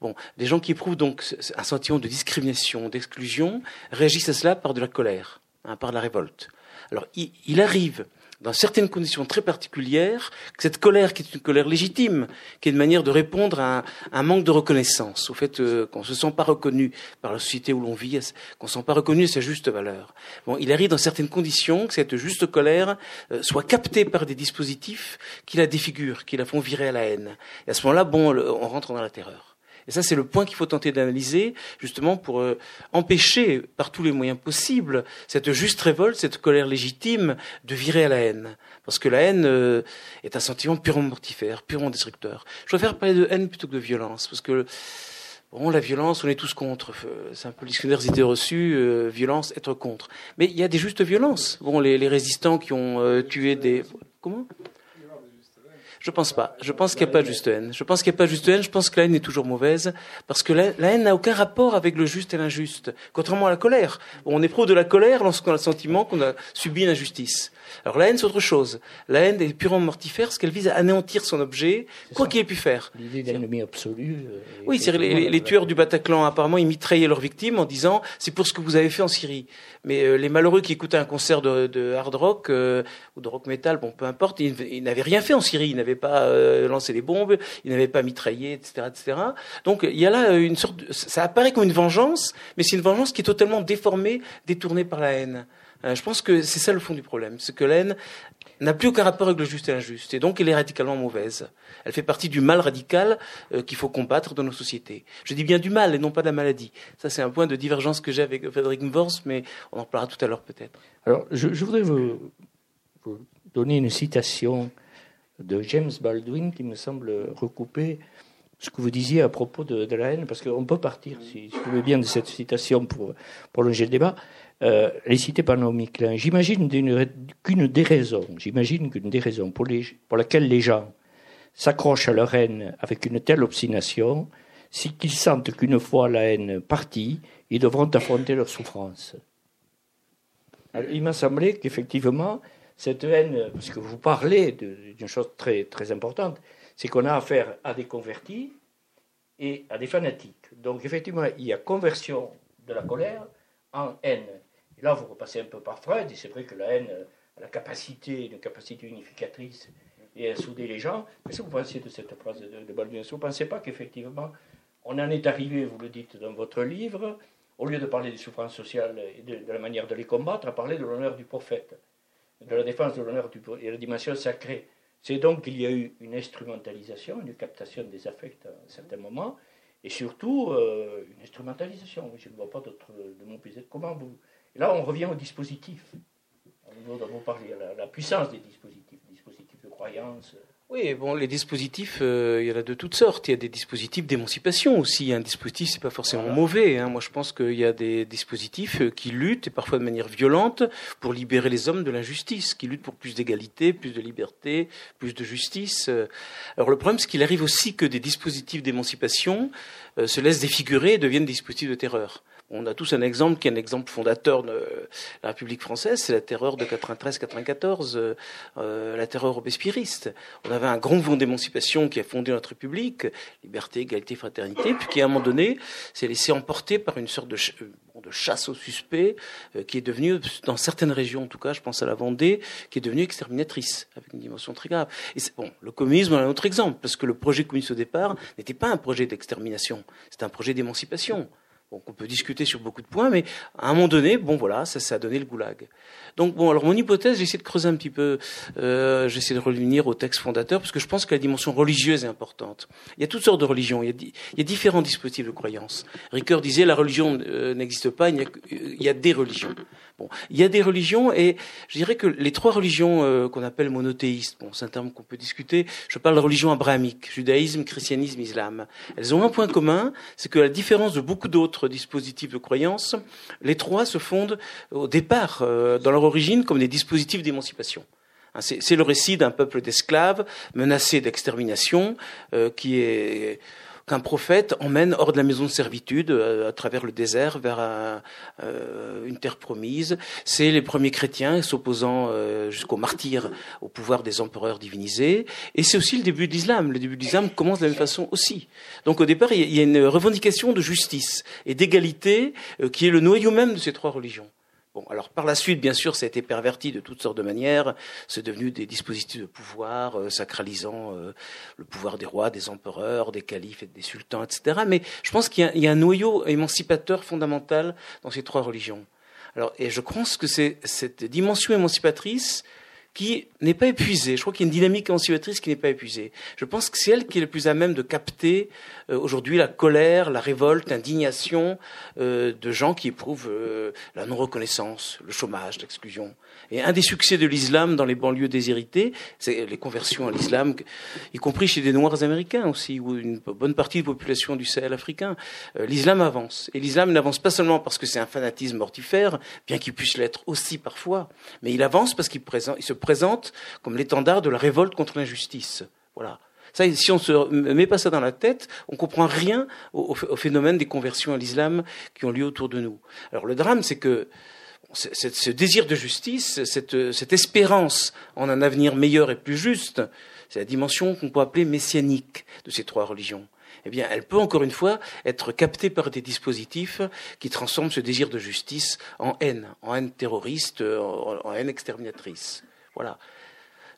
Bon, des gens qui éprouvent donc un sentiment de discrimination, d'exclusion, réagissent à cela par de la colère, hein, par de la révolte. Alors, il arrive dans certaines conditions très particulières, cette colère qui est une colère légitime, qui est une manière de répondre à un, manque de reconnaissance, au fait euh, qu'on ne se sent pas reconnu par la société où l'on vit, qu'on ne se sent pas reconnu à sa juste valeur. Bon, il arrive dans certaines conditions que cette juste colère euh, soit captée par des dispositifs qui la défigurent, qui la font virer à la haine. Et à ce moment-là, bon, on rentre dans la terreur. Et ça, c'est le point qu'il faut tenter d'analyser, justement, pour euh, empêcher, par tous les moyens possibles, cette juste révolte, cette colère légitime, de virer à la haine. Parce que la haine euh, est un sentiment purement mortifère, purement destructeur. Je préfère parler de haine plutôt que de violence, parce que Bon, la violence, on est tous contre. Euh, c'est un peu l'histoire des idées reçues, violence, être contre. Mais il y a des justes violences. Bon, les, les résistants qui ont tué des... Comment? Je pense pas. Je pense qu'il n'y a pas de juste haine. Je pense qu'il n'y a pas de juste haine. Je pense que la haine est toujours mauvaise parce que la, haine n'a aucun rapport avec le juste et l'injuste. Contrairement à la colère. On éprouve de la colère lorsqu'on a le sentiment qu'on a subi une injustice. Alors la haine, c'est autre chose. La haine est purement mortifère parce qu'elle vise à anéantir son objet, quoi qu'il ait pu faire. L'idée d'ennemi absolu. Euh, oui, c'est les, les, tueurs du Bataclan, apparemment, ils mitraillaient leurs victimes en disant c'est pour ce que vous avez fait en Syrie. Mais euh, les malheureux qui écoutaient un concert de, hard rock euh, ou de rock metal, bon, peu importe, ils, n'avaient rien fait en Syrie. Ils n'avaient pas lancé les bombes, ils n'avaient pas mitraillé, etc., etc. Donc il y a là une sorte, de, ça apparaît comme une vengeance, mais c'est une vengeance qui est totalement déformée, détournée par la haine. Euh, je pense que c'est ça le fond du problème. C'est que la n'a plus aucun rapport avec le juste et l'injuste. Et donc, elle est radicalement mauvaise. Elle fait partie du mal radical euh, qu'il faut combattre dans nos sociétés. Je dis bien du mal et non pas de la maladie. Ça, c'est un point de divergence que j'ai avec Frédéric Mvors, mais on en parlera tout à l'heure peut-être. Alors, je, voudrais vous, donner une citation de James Baldwin qui me semble recouper ce que vous disiez à propos de, la haine, parce qu'on peut partir, si, vous voulez bien, de cette citation pour prolonger le débat. Euh, citée par Naomi Klein. J'imagine qu'une des raisons, j'imagine qu'une des raisons pour, les, pour laquelle les gens s'accrochent à leur haine avec une telle obstination, c'est qu'ils sentent qu'une fois la haine partie, ils devront affronter leur souffrance. il m'a semblé qu'effectivement, cette haine, parce que vous parlez d'une chose très, très importante, c'est qu'on a affaire à des convertis et à des fanatiques. Donc effectivement, il y a conversion de la colère en haine. Là, vous repassez un peu par Freud, et c'est vrai que la haine a la capacité, une capacité unificatrice et à souder les gens. Qu'est-ce que vous pensez de cette phrase de, de Vous ne pensez pas qu'effectivement, on en est arrivé, vous le dites dans votre livre, au lieu de parler des souffrances sociales et de, la manière de les combattre, à parler de l'honneur du prophète, de la défense de l'honneur et de la dimension sacrée. C'est donc qu'il y a eu une instrumentalisation, une captation des affects à un certain moment, et surtout euh, une instrumentalisation. Je ne vois pas d'autre de mon plaisir. Comment vous. Là, on revient au dispositif. Dont vous parlez, la, la puissance des dispositifs, dispositifs de croyance. Oui, bon, les dispositifs, euh, il y en a de toutes sortes. Il y a des dispositifs d'émancipation aussi. Un dispositif, c'est pas forcément mauvais. Hein. Moi, je pense qu'il y a des dispositifs euh, qui luttent, et parfois de manière violente, pour libérer les hommes de l'injustice, qui luttent pour plus d'égalité, plus de liberté, plus de justice. Alors, le problème, c'est qu'il arrive aussi que des dispositifs d'émancipation euh, se laissent défigurer et deviennent des dispositifs de terreur. On a tous un exemple qui est un exemple fondateur de la République française, c'est la terreur de 93-94, euh, euh, la terreur robespierriste. On avait un grand mouvement d'émancipation qui a fondé notre République, liberté, égalité, fraternité, puis qui à un moment donné s'est laissé emporter par une sorte de, euh, de chasse aux suspects, qui est devenue, dans certaines régions en tout cas, je pense à la Vendée, qui est devenue exterminatrice, avec une dimension très grave. Et bon, le communisme est un autre exemple, parce que le projet communiste au départ n'était pas un projet d'extermination, c'était un projet d'émancipation. Donc on peut discuter sur beaucoup de points, mais à un moment donné, bon voilà, ça, ça a donné le goulag. Donc bon, alors mon hypothèse, j'essaie de creuser un petit peu, euh, j'essaie de revenir au texte fondateur, parce que je pense que la dimension religieuse est importante. Il y a toutes sortes de religions, il y a, il y a différents dispositifs de croyance. Ricoeur disait la religion euh, n'existe pas, il y, a, il y, a, des religions. Bon, il y a des religions, et je dirais que les trois religions euh, qu'on appelle monothéistes, bon, c'est un terme qu'on peut discuter, je parle de religion abrahamique, judaïsme, christianisme, islam. Elles ont un point commun, c'est que la différence de beaucoup d'autres dispositifs de croyance, les trois se fondent au départ euh, dans leur origine comme des dispositifs d'émancipation. Hein, c'est le récit d'un peuple d'esclaves menacé d'extermination euh, qui est qu'un prophète emmène hors de la maison de servitude, euh, à travers le désert, vers euh, une terre promise. C'est les premiers chrétiens s'opposant euh, jusqu'au martyr au pouvoir des empereurs divinisés. Et c'est aussi le début de l'islam. Le début de l'islam commence de la même façon aussi. Donc au départ, il y a une revendication de justice et d'égalité qui est le noyau même de ces trois religions. Bon, alors par la suite, bien sûr, ça a été perverti de toutes sortes de manières. C'est devenu des dispositifs de pouvoir euh, sacralisant euh, le pouvoir des rois, des empereurs, des califes et des sultans, etc. Mais je pense qu'il y, a un noyau émancipateur fondamental dans ces trois religions. Alors, et je pense que c'est cette dimension émancipatrice qui n'est pas épuisée. Je crois qu'il y a une dynamique émancipatrice qui n'est pas épuisée. Je pense que c'est elle qui est le plus à même de capter euh, aujourd'hui la colère, la révolte, l'indignation euh, de gens qui éprouvent euh, la non-reconnaissance, le chômage, l'exclusion. Et un des succès de l'islam dans les banlieues déshéritées, c'est les conversions à l'islam, y compris chez des Noirs américains aussi, ou une bonne partie de la population du Sahel africain. l'islam avance. Et l'islam n'avance pas seulement parce que c'est un fanatisme mortifère, bien qu'il puisse l'être aussi parfois, mais il avance parce qu'il se présente comme l'étendard de la révolte contre l'injustice. Voilà. Si on se met pas ça dans la tête, on comprend rien au, phénomène des conversions à l'islam qui ont lieu autour de nous. Alors le drame, c'est que ce désir de justice, cette, espérance en un avenir meilleur et plus juste, c'est la dimension qu'on peut appeler messianique de ces trois religions. Eh bien, elle peut encore une fois être captée par des dispositifs qui transforment ce désir de justice en haine, en haine terroriste, en haine exterminatrice. Voilà.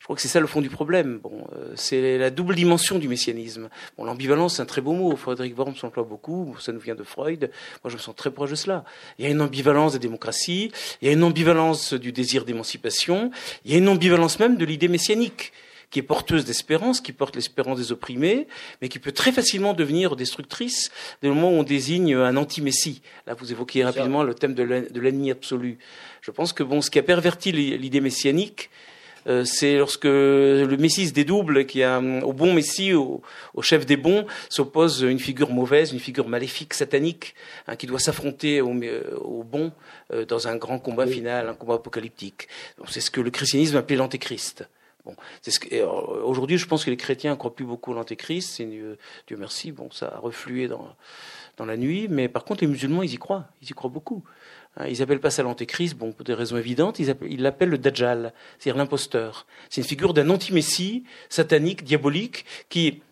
Je crois que c'est ça le fond du problème. Bon, euh, c'est la double dimension du messianisme. Bon, l'ambivalence, c'est un très beau mot. Frédéric Worms s'emploie beaucoup. Ça nous vient de Freud. Moi, je me sens très proche de cela. Il y a une ambivalence des démocraties. Il y a une ambivalence du désir d'émancipation. Il y a une ambivalence même de l'idée messianique qui est porteuse d'espérance, qui porte l'espérance des opprimés, mais qui peut très facilement devenir destructrice dès le moment où on désigne un anti-messie. Là, vous évoquiez rapidement le thème de l'ennemi absolu. Je pense que bon, ce qui a perverti l'idée messianique, euh, c'est lorsque le Messie se dédouble, qui a au bon Messie, au, chef des bons, s'oppose une figure mauvaise, une figure maléfique, satanique, hein, qui doit s'affronter au, au bon euh, dans un grand combat final, un combat apocalyptique. C'est ce que le christianisme appelait l'antéchrist. Bon, ce aujourd'hui, je pense que les chrétiens ne croient plus beaucoup à l'antéchrist. Dieu, Dieu merci, bon, ça a reflué dans, dans la nuit. Mais par contre, les musulmans, ils y croient. Ils y croient beaucoup. Hein, ils appellent pas ça l'antéchrist, bon, pour des raisons évidentes, ils l'appellent le Dajjal, c'est-à-dire l'imposteur. C'est une figure d'un anti-messie satanique, diabolique, qui,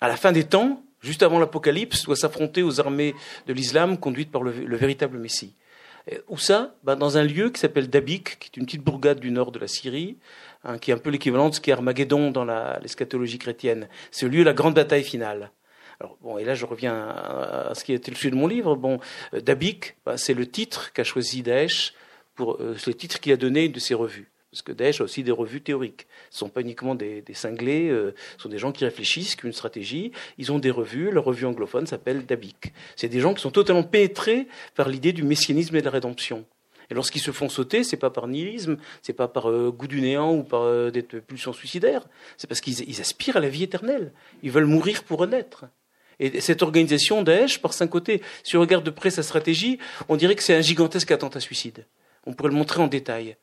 à la fin des temps, juste avant l'Apocalypse, doit s'affronter aux armées de l'islam conduites par le, véritable Messie. où ça? Ben, Dans un lieu qui s'appelle Dabik, qui est une petite bourgade du nord de la Syrie, hein, qui est un peu l'équivalent de ce qu'est Armageddon dans l'eschatologie chrétienne. C'est le lieu de la grande bataille finale. Alors, bon, et là, je reviens à, ce qui était le sujet de mon livre. Bon, euh, Dabik, bah, c'est le titre qu'a choisi Daesh pour euh, le titre qu'il a donné de ses revues. Parce que Daesh a aussi des revues théoriques. Ce ne sont pas uniquement des, cinglés, euh, ce sont des gens qui réfléchissent, qui ont une stratégie. Ils ont des revues. Leur revue anglophone s'appelle Dabik. C'est des gens qui sont totalement pénétrés par l'idée du messianisme et de la rédemption. Et lorsqu'ils se font sauter, c'est pas par nihilisme, c'est pas par goût du néant ou par des pulsions suicidaires, c'est parce qu'ils aspirent à la vie éternelle. Ils veulent mourir pour renaître. Et cette organisation, Daesh, par cinq côtés, si on regarde de près sa stratégie, on dirait que c'est un gigantesque attentat suicide. On pourrait le montrer en détail.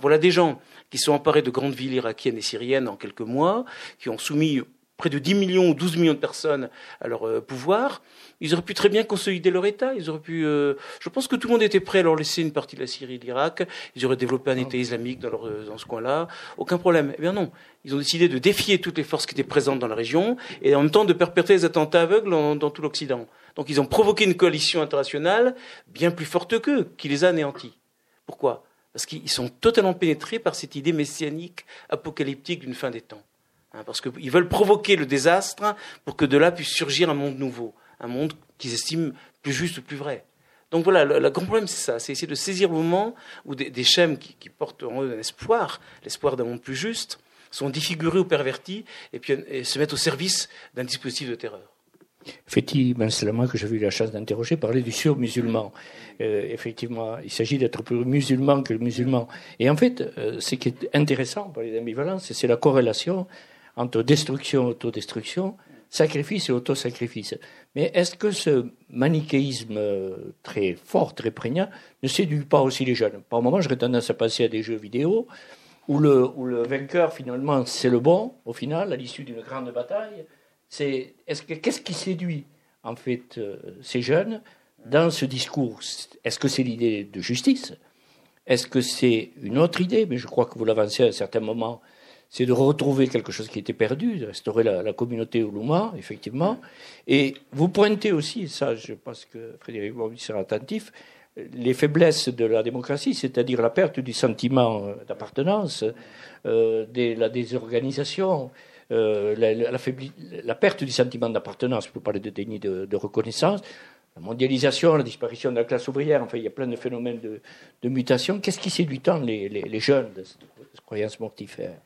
voilà des gens qui sont emparés de grandes villes irakiennes et syriennes en quelques mois, qui ont soumis près de 10 millions ou 12 millions de personnes à leur euh, pouvoir, ils auraient pu très bien consolider leur État. Ils auraient pu. Euh, je pense que tout le monde était prêt à leur laisser une partie de la Syrie et de l'Irak. Ils auraient développé un État islamique dans, leur, euh, dans ce coin-là. Aucun problème. Eh bien non. Ils ont décidé de défier toutes les forces qui étaient présentes dans la région et en même temps de perpétrer des attentats aveugles dans tout l'Occident. Donc ils ont provoqué une coalition internationale bien plus forte qu'eux, qui les a anéantis. Pourquoi? Parce qu'ils sont totalement pénétrés par cette idée messianique, apocalyptique d'une fin des temps. Hein, parce qu'ils veulent provoquer le désastre pour que de là puisse surgir un monde nouveau, un monde qu'ils estiment plus juste, plus vrai. Donc voilà, le, grand problème c'est ça, c'est essayer de saisir le moment où des, des schèmes qui, portent en eux un espoir, l'espoir d'un monde plus juste, sont défigurés ou pervertis et puis se mettent au service d'un dispositif de terreur. Feti Ben que j'ai eu la chance d'interroger, parlait du sur-musulman. Euh, effectivement, il s'agit d'être plus musulman que le musulman. Et en fait, euh, ce qui est intéressant pour les ambivalences, c'est la corrélation entre destruction et autodestruction, sacrifice et autosacrifice. Mais est-ce que ce manichéisme euh, très fort, très prégnant, ne séduit pas aussi les jeunes? Par moment, j'aurais tendance à passer à des jeux vidéo où le, où le vainqueur, finalement, c'est le bon, au final, à l'issue d'une grande bataille. C'est, est-ce que, qu'est-ce qui séduit, en fait, euh, ces jeunes dans ce discours? Est-ce que c'est l'idée de justice? Est-ce que c'est une autre idée? Mais je crois que vous l'avancez à un certain moment c'est de retrouver quelque chose qui était perdu, de restaurer la, communauté Oulouma, effectivement. Et vous pointez aussi, ça je pense que Frédéric Borbis sera attentif, les faiblesses de la démocratie, c'est-à-dire la perte du sentiment d'appartenance, euh, la désorganisation, euh, la, perte du sentiment d'appartenance, pour parler de déni de, reconnaissance, la mondialisation, la disparition de la classe ouvrière, enfin, il y a plein de phénomènes de, mutation. Qu'est-ce qui séduit tant les, jeunes de de cette croyance mortifère?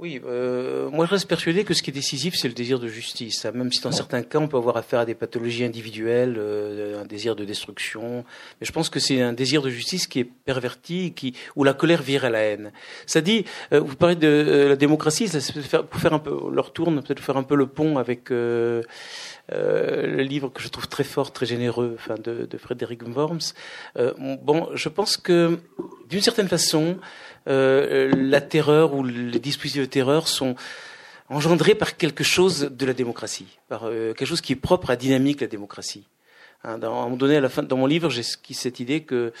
Oui, euh, moi je reste persuadé que ce qui est décisif, c'est le désir de justice. Même si dans certains cas, on peut avoir affaire à des pathologies individuelles, euh, un désir de destruction. Mais je pense que c'est un désir de justice qui est perverti, qui, où la colère vire à la haine. Ça dit, euh, vous parlez de euh, la démocratie, ça, pour faire un peu, leur tourne, peut-être faire un peu le pont avec euh, le livre que je trouve très fort, très généreux, enfin, de, de Frédéric Worms. bon, je pense que, d'une certaine façon, euh, la terreur ou les dispositifs de terreur sont engendrés par quelque chose de la démocratie, par euh, quelque chose qui est propre à dynamique la démocratie. Hein, dans, à un moment donné, à la fin, dans mon livre, j'ai cette idée que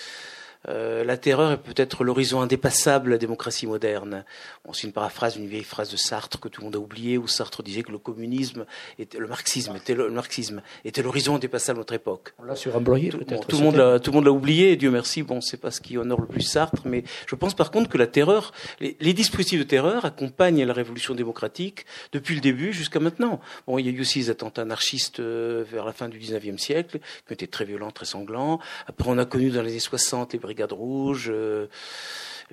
euh, la terreur est peut-être l'horizon indépassable de la démocratie moderne. Bon, c'est une paraphrase, une vieille phrase de Sartre que tout le monde a oublié, où Sartre disait que le communisme, était, le marxisme était le, le marxisme était l'horizon indépassable de notre époque. On l'a sur un tout, bon, tout, le monde l'a, tout le monde l'a oublié, et Dieu merci. Bon, c'est pas ce qui honore le plus Sartre, mais je pense par contre que la terreur, les, les dispositifs de terreur accompagnent la révolution démocratique depuis le début jusqu'à maintenant. Bon, il y a eu aussi les attentats anarchistes euh, vers la fin du 19e siècle, qui été très violents, très sanglants. Après, on a connu dans les années 60 les brigades rouges, euh,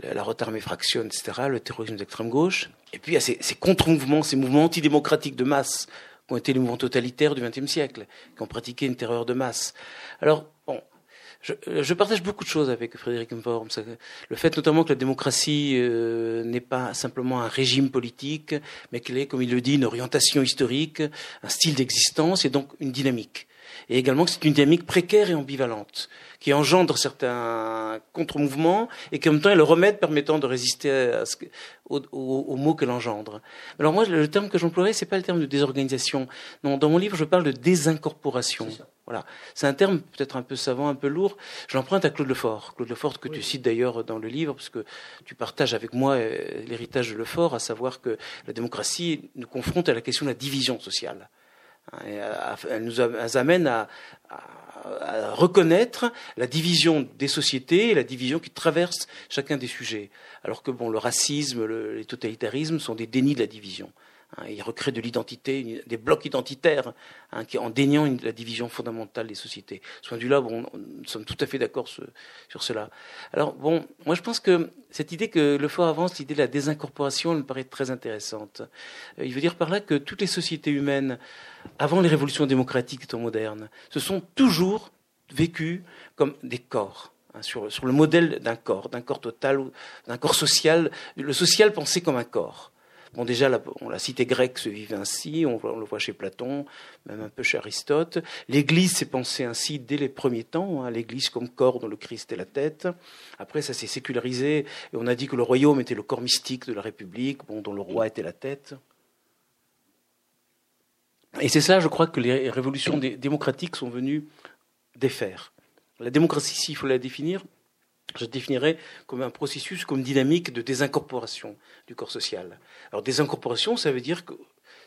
la, la route armée fractionne, etc., le terrorisme d'extrême gauche. Et puis il y a ces, contre-mouvements, ces mouvements antidémocratiques de masse qui ont été les mouvements totalitaires du XXe siècle, qui ont pratiqué une terreur de masse. Alors, bon, je, partage beaucoup de choses avec Frédéric Worms. Le fait notamment que la démocratie euh, n'est pas simplement un régime politique, mais qu'elle est, comme il le dit, une orientation historique, un style d'existence et donc une dynamique. Et également que c'est une dynamique précaire et ambivalente qui engendre certains contre-mouvements et qui en même temps est le remède permettant de résister à ce, aux, aux, aux, mots qu'elle engendre. Alors moi, le terme que j'emploierais, c'est pas le terme de désorganisation. Non, dans mon livre, je parle de désincorporation. Voilà, c'est un terme peut-être un peu savant, un peu lourd. Je l'emprunte à Claude Lefort. Claude Lefort que oui. tu cites d'ailleurs dans le livre, parce que tu partages avec moi euh, l'héritage de Lefort, à savoir que la démocratie nous confronte à la question de la division sociale. Elle nous amène à, reconnaître la division des sociétés et la division qui traverse chacun des sujets. Alors que le racisme, le, les totalitarismes sont des dénis de la division. Hein, il recrée de l'identité, des blocs identitaires, hein, qui, en déniant la division fondamentale des sociétés. Ce point de vue-là, bon, nous sommes tout à fait d'accord sur, sur, cela. Alors, bon, moi je pense que cette idée que le fort avance, l'idée de la désincorporation, elle me paraît très intéressante. Euh, il veut dire par là que toutes les sociétés humaines, avant les révolutions démocratiques temps modernes, se sont toujours vécues comme des corps. Hein, sur, sur le modèle d'un corps, d'un corps total, d'un corps social, le social pensé comme un corps. Bon, déjà, la, la cité grecque se vivait ainsi, on, on, le voit chez Platon, même un peu chez Aristote. L'Église s'est pensée ainsi dès les premiers temps, hein, l'Église comme corps dont le Christ est la tête. Après, ça s'est sécularisé, et on a dit que le royaume était le corps mystique de la République, dont le roi était la tête. Et c'est ça, je crois, que les révolutions dé démocratiques sont venues défaire. La démocratie, s'il faut la définir, je définirais comme un processus, comme dynamique de désincorporation du corps social. Alors désincorporation, ça veut dire que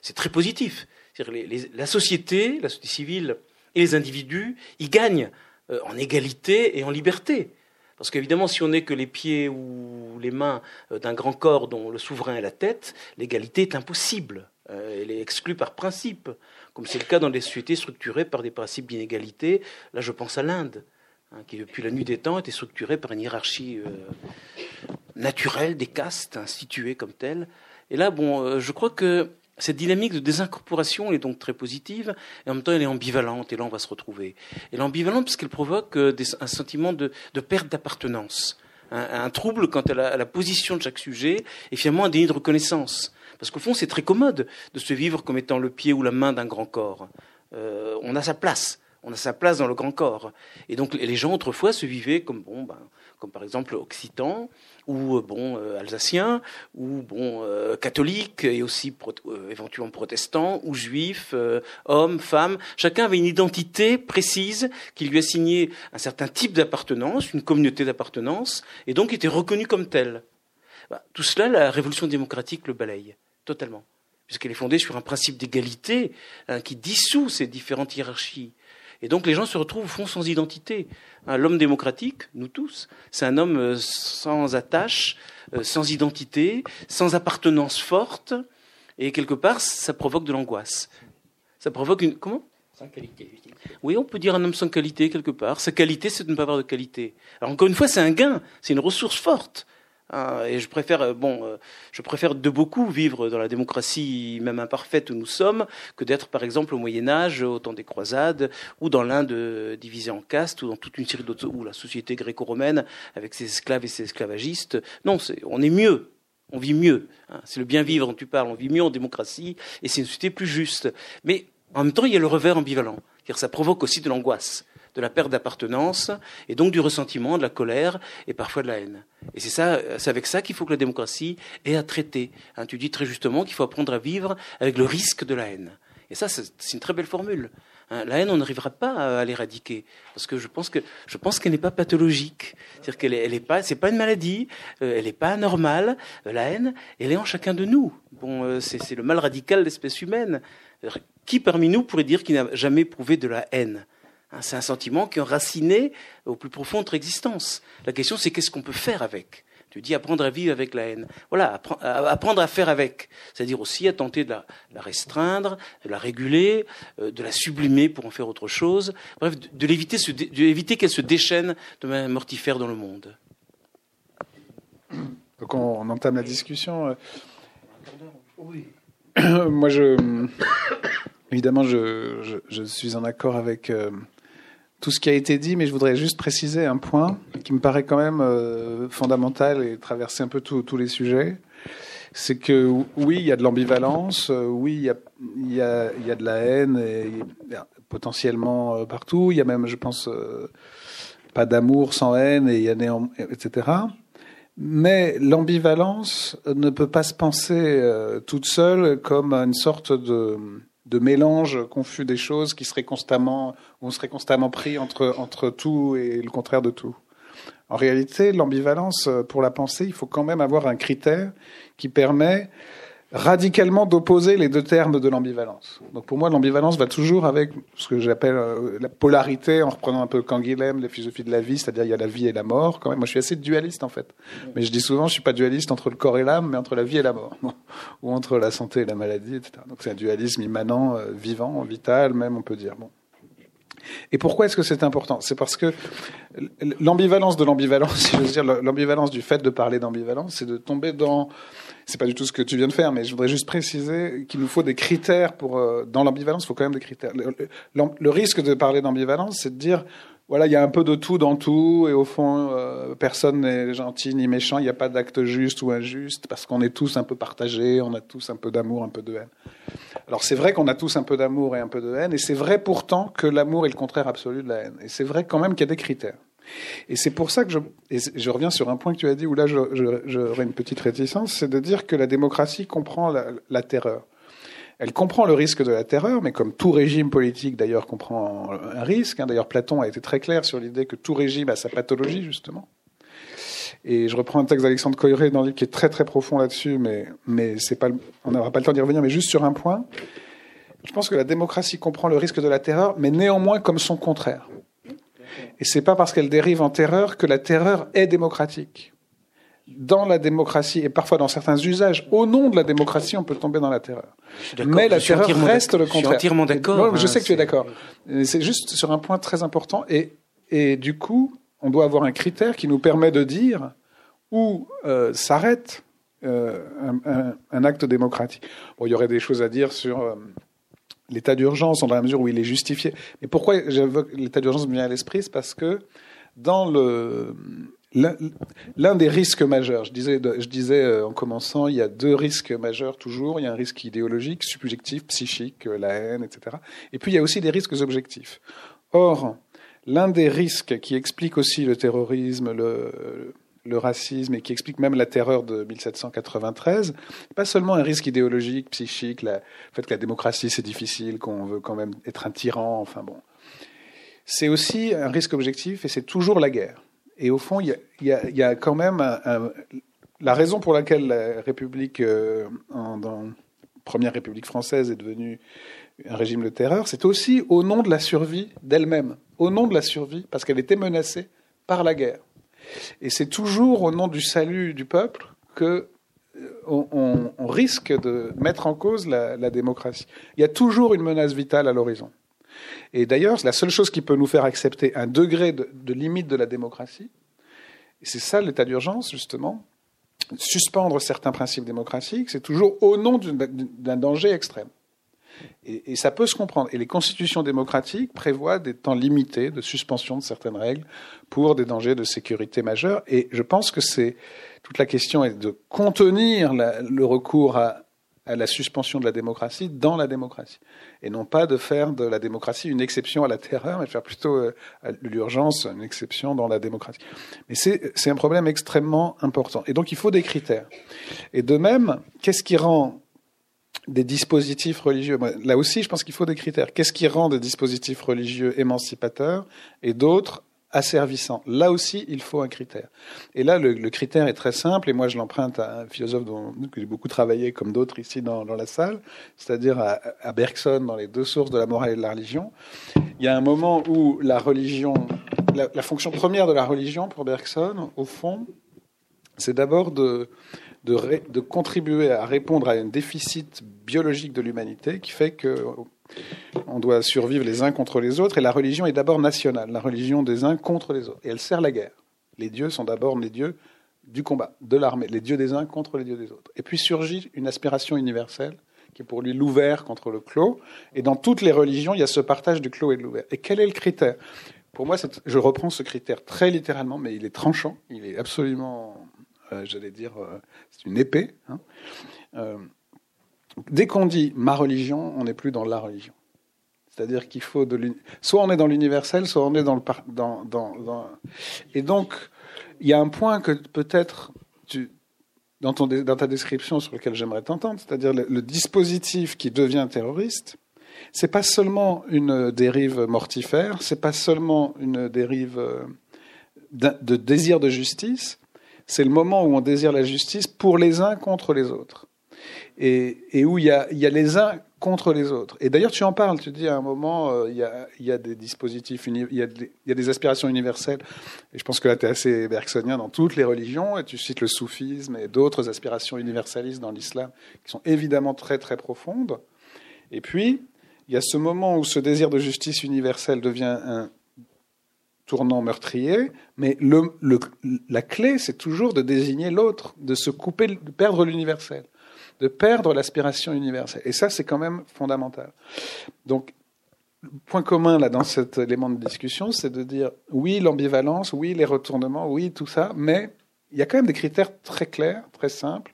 c'est très positif. Les, les, la société, la société civile et les individus y gagnent euh, en égalité et en liberté. Parce qu'évidemment, si on n'est que les pieds ou les mains euh, d'un grand corps dont le souverain est la tête, l'égalité est impossible. Euh, elle est exclue par principe, comme c'est le cas dans des sociétés structurées par des principes d'inégalité. Là, je pense à l'Inde hein, qui depuis la nuit des temps était structurée par une hiérarchie euh, naturelle des castes instituées comme telles. Et là, bon, euh, je crois que cette dynamique de désincorporation est donc très positive, et en même temps elle est ambivalente, et là on va se retrouver. Elle est ambivalente parce qu'elle provoque euh, un sentiment de, de perte d'appartenance, un, un, trouble quant à la, position de chaque sujet, et finalement un déni de reconnaissance. Parce qu'au fond c'est très commode de se vivre comme étant le pied ou la main d'un grand corps. On a sa place on a sa place dans le grand corps. Et donc les gens autrefois se vivaient comme bon, ben, comme par exemple occitans ou bon euh, alsaciens ou bon euh, catholiques et aussi euh, éventuellement protestants ou juifs, euh, hommes, femmes. Chacun avait une identité précise qui lui assignait un certain type d'appartenance, une communauté d'appartenance, et donc était reconnu comme tel. Ben, tout cela, la révolution démocratique le balaye totalement, puisqu'elle est fondée sur un principe d'égalité hein, qui dissout ces différentes hiérarchies. Et donc les gens se retrouvent au fond sans identité. Hein, L'homme démocratique, nous tous, c'est un homme euh, sans attache, euh, sans identité, sans appartenance forte, et quelque part, ça provoque de l'angoisse. Ça provoque une comment? Sans qualité. Oui, on peut dire un homme sans qualité quelque part. Sa qualité, c'est de ne pas avoir de qualité. Alors encore une fois, c'est un gain, c'est une ressource forte. Hein, et je préfère, euh, bon, euh, je préfère de beaucoup vivre dans la démocratie même imparfaite où nous sommes que d'être, par exemple, au Moyen Âge, au temps des croisades, ou dans l'Inde divisée en castes, ou dans toute une série d'autres, ou la société gréco-romaine avec ses esclaves et ses esclavagistes. Non, on est mieux. On vit mieux. Hein. c'est le bien vivre dont tu parles. On vit mieux en démocratie, et c'est une société plus juste. Mais en même temps, il y a le revers ambivalent, car ça provoque aussi de l'angoisse de la perte d'appartenance, et donc du ressentiment, de la colère, et parfois de la haine. Et c'est ça, c'est avec ça qu'il faut que la démocratie ait à traiter. Hein, tu dis très justement qu'il faut apprendre à vivre avec le risque de la haine. Et ça, c'est une très belle formule. Hein, la haine, on n'arrivera pas à l'éradiquer parce que je pense que je pense qu'elle n'est pas pathologique. C'est-à-dire qu'elle est, pas, c'est pas une maladie, euh, elle n'est pas anormale. Euh, la haine, elle est en chacun de nous. Bon, euh, c'est le mal radical de l'espèce humaine. Qui parmi nous pourrait dire qu'il n'a jamais éprouvé de la haine? C'est un sentiment qui est enraciné au plus profond de notre existence. La question, c'est qu'est-ce qu'on peut faire avec? Tu dis apprendre à vivre avec la haine. Voilà, apprendre à faire avec. C'est-à-dire aussi à tenter de la, restreindre, de la réguler, euh, de la sublimer pour en faire autre chose. Bref, de, l'éviter, qu'elle se déchaîne de manière mortifère dans le monde. Donc on, entame la discussion. Euh. Oui. [coughs] Moi, je, [coughs] évidemment, je, suis en accord avec euh, tout ce qui a été dit, mais je voudrais juste préciser un point qui me paraît quand même euh, fondamental et traverser un peu tous les sujets. C'est que oui, il y a de l'ambivalence, euh, oui, il y a, de la haine, et, potentiellement euh, partout. Il y a même, je pense, pas d'amour sans haine, et il y a néant, etc. Mais l'ambivalence ne peut pas se penser toute seule comme une sorte de de mélange confus des choses qui serait constamment, on serait constamment pris entre, entre tout et le contraire de tout. En réalité, l'ambivalence, pour la pensée, il faut quand même avoir un critère qui permet radicalement d'opposer les deux termes de l'ambivalence. Donc pour moi, l'ambivalence va toujours avec ce que j'appelle euh, la polarité, en reprenant un peu Canguilhem, la philosophie de la vie, c'est-à-dire il y a la vie et la mort. Quand même, moi je suis assez dualiste en fait. Mais je dis souvent, je suis pas dualiste entre le corps et l'âme, mais entre la vie et la mort, ou entre la santé et la maladie, etc. Donc c'est un dualisme immanent, euh, vivant, vital, même on peut dire. Bon. Et pourquoi est-ce que c'est important? C'est parce que l'ambivalence de l'ambivalence, [laughs] si veux dire, l'ambivalence du fait de parler d'ambivalence, c'est de tomber dans c'est pas du tout ce que tu viens de faire, mais je voudrais juste préciser qu'il nous faut des critères pour euh, dans l'ambivalence. Il faut quand même des critères. Le, risque de parler d'ambivalence, c'est de dire voilà, il y a un peu de tout dans tout, et au fond, euh, personne n'est gentil ni méchant. Il n'y a pas d'acte juste ou injuste parce qu'on est tous un peu partagés, on a tous un peu d'amour, un peu de haine. Alors c'est vrai qu'on a tous un peu d'amour et un peu de haine, et c'est vrai pourtant que l'amour est le contraire absolu de la haine. Et c'est vrai quand même qu'il y a des critères. Et c'est pour ça que je, je reviens sur un point que tu as dit où là j'aurais une petite réticence, c'est de dire que la démocratie comprend la, terreur. Elle comprend le risque de la terreur, mais comme tout régime politique d'ailleurs comprend un risque. Hein. d'ailleurs, Platon a été très clair sur l'idée que tout régime a sa pathologie justement. Et je reprends un texte d'Alexandre Coiré dans le livre qui est très très profond là-dessus, mais, mais c'est pas, on n'aura pas le temps d'y revenir, mais juste sur un point. Je pense que la démocratie comprend le risque de la terreur, mais néanmoins comme son contraire. Et c'est pas parce qu'elle dérive en terreur que la terreur est démocratique. Dans la démocratie et parfois dans certains usages, au nom de la démocratie, on peut tomber dans la terreur. Mais la terreur reste le contraire. Je suis entièrement d'accord. je sais que tu es d'accord. C'est juste sur un point très important. Et, et du coup, on doit avoir un critère qui nous permet de dire où euh, s'arrête euh, un, un, acte démocratique. Bon, il y aurait des choses à dire sur euh, l'état d'urgence, dans la mesure où il est justifié. Mais pourquoi l'état d'urgence me vient à l'esprit? C'est parce que dans le l'un des risques majeurs, je disais, euh, en commençant, il y a deux risques majeurs toujours. Il y a un risque idéologique, subjectif, psychique, euh, la haine, etc. Et puis il y a aussi des risques objectifs. Or, l'un des risques qui explique aussi le terrorisme, le racisme et qui explique même la terreur de 1793, pas seulement un risque idéologique, psychique, le fait que la démocratie c'est difficile, qu'on veut quand même être un tyran, enfin bon. C'est aussi un risque objectif et c'est toujours la guerre. Et au fond, il y a, quand même la raison pour laquelle la République, euh, première République française, est devenue un régime de terreur, c'est aussi au nom de la survie d'elle-même, au nom de la survie, parce qu'elle était menacée par la guerre. Et c'est toujours au nom du salut du peuple que euh, on, risque de mettre en cause la, démocratie. Il y a toujours une menace vitale à l'horizon. Et d'ailleurs, la seule chose qui peut nous faire accepter un degré de, limite de la démocratie, c'est ça l'état d'urgence, justement, suspendre certains principes démocratiques, c'est toujours au nom d'un danger extrême. Et, ça peut se comprendre. Et les constitutions démocratiques prévoient des temps limités de suspension de certaines règles pour des dangers de sécurité majeurs. Et je pense que c'est toute la question est de contenir le recours à, à la suspension de la démocratie dans la démocratie. Et non pas de faire de la démocratie une exception à la terreur, mais de faire plutôt euh, l'urgence une exception dans la démocratie. Mais c'est un problème extrêmement important. Et donc il faut des critères. Et de même, qu'est-ce qui rend des dispositifs religieux? Là aussi, je pense qu'il faut des critères. Qu'est-ce qui rend des dispositifs religieux émancipateurs? Et d'autres asservissants Là aussi, il faut un critère. Et là, le, critère est très simple, et moi je l'emprunte à un philosophe dont que j'ai beaucoup travaillé, comme d'autres ici dans, la salle, c'est-à-dire à, Bergson, dans les deux sources de la morale et de la religion. Il y a un moment où la religion, la, fonction première de la religion pour Bergson, au fond, c'est d'abord de, contribuer à répondre à un déficit biologique de l'humanité qui fait que on doit survivre les uns contre les autres. Et la religion est d'abord nationale, la religion des uns contre les autres. Et elle sert la guerre. Les dieux sont d'abord les dieux du combat, de l'armée, les dieux des uns contre les dieux des autres. Et puis surgit une aspiration universelle qui est pour lui l'ouvert contre le clos. Et dans toutes les religions, il y a ce partage du clos et de l'ouvert. Et quel est le critère? Pour moi, je reprends ce critère très littéralement, mais il est tranchant, il est absolument euh, j'allais dire, euh, c'est une épée. Hein. Euh, dès qu'on dit ma religion, on n'est plus dans la religion. C'est-à-dire qu'il faut de soit on est dans l'universel, soit on est dans le dans, dans, et donc il y a un point que peut-être dans, ta description sur lequel j'aimerais t'entendre, c'est-à-dire le, dispositif qui devient terroriste, c'est pas seulement une dérive mortifère, c'est pas seulement une dérive de désir de justice, c'est le moment où on désire la justice pour les uns contre les autres. Et, où il y, a, les uns contre les autres. Et d'ailleurs, tu en parles, tu dis à un moment, euh, il, y a, des dispositifs, il y a, des, aspirations universelles. Et je pense que là, tu es assez bergsonien dans toutes les religions, et tu cites le soufisme et d'autres aspirations universalistes dans l'islam, qui sont évidemment très, très profondes. Et puis, il y a ce moment où ce désir de justice universelle devient un tournant meurtrier, mais la clé, c'est toujours de désigner l'autre, de se couper, de perdre l'universel, de perdre l'aspiration universelle. Et ça, c'est quand même fondamental. Donc, le point commun là dans cet élément de discussion, c'est de dire oui l'ambivalence, oui les retournements, oui tout ça, mais il y a quand même des critères très clairs, très simples,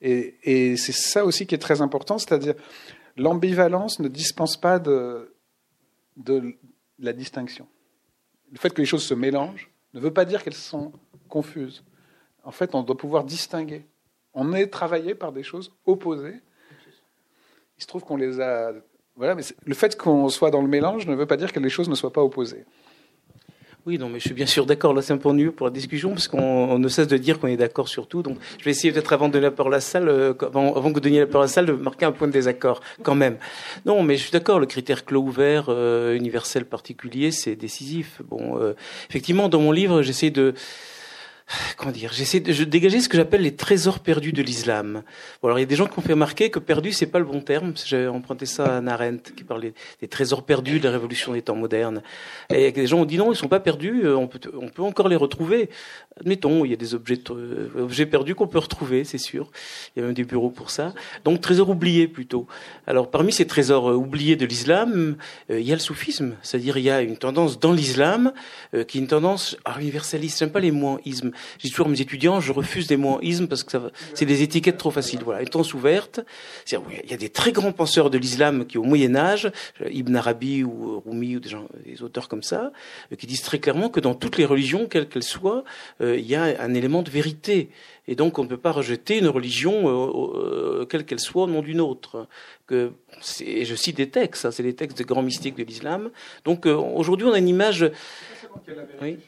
et, c'est ça aussi qui est très important, c'est-à-dire l'ambivalence ne dispense pas de la distinction le fait que les choses se mélangent ne veut pas dire qu'elles sont confuses. En fait, on doit pouvoir distinguer. On est travaillé par des choses opposées. Il se trouve qu'on les a. Voilà, mais le fait qu'on soit dans le mélange ne veut pas dire que les choses ne soient pas opposées. Oui, non, mais je suis bien sûr d'accord. Là, c'est un peu ennuyeux pour la discussion, parce qu'on ne cesse de dire qu'on est d'accord sur tout. Donc, je vais essayer peut-être avant de donner la parole à la salle, euh, avant, que vous donniez la parole à la salle, de marquer un point de désaccord, quand même. Non, mais je suis d'accord. Le critère clos ouvert, euh, universel particulier, c'est décisif. Bon, euh, effectivement, dans mon livre, j'essaie de comment dire, j'essaie de dégager ce que j'appelle les trésors perdus de l'islam. Bon, alors il y a des gens qui ont fait remarquer que perdu c'est pas le bon terme. J'ai emprunté ça à Arendt qui parlait des trésors perdus de la révolution des temps modernes. Et des gens ont dit non, ils sont pas perdus, euh, on peut, on peut encore les retrouver. Admettons, il y a des objets, euh, objets perdus qu'on peut retrouver, c'est sûr. Il y a même des bureaux pour ça. Donc trésors oubliés plutôt. Alors parmi ces trésors euh, oubliés de l'islam, il y a le soufisme, c'est-à-dire il y a une tendance dans l'islam qui est une tendance universaliste. J'aime pas les mots isme j'ai toujours mes étudiants, je refuse des mots isme parce que c'est des étiquettes trop faciles. Voilà, une ouverte. Il y a des très grands penseurs de l'islam qui, au Moyen Âge, euh, Ibn Arabi ou euh, Rumi ou des, gens, des auteurs comme ça, euh, qui disent très clairement que dans toutes les religions, quelles qu'elles soient, il y a un élément de vérité. Et donc, on ne peut pas rejeter une religion, quelle qu'elle soit, au nom d'une autre. Que, et je cite des textes, hein, c'est des textes des grands mystiques de l'islam. Donc, aujourd'hui, on a une image. Oui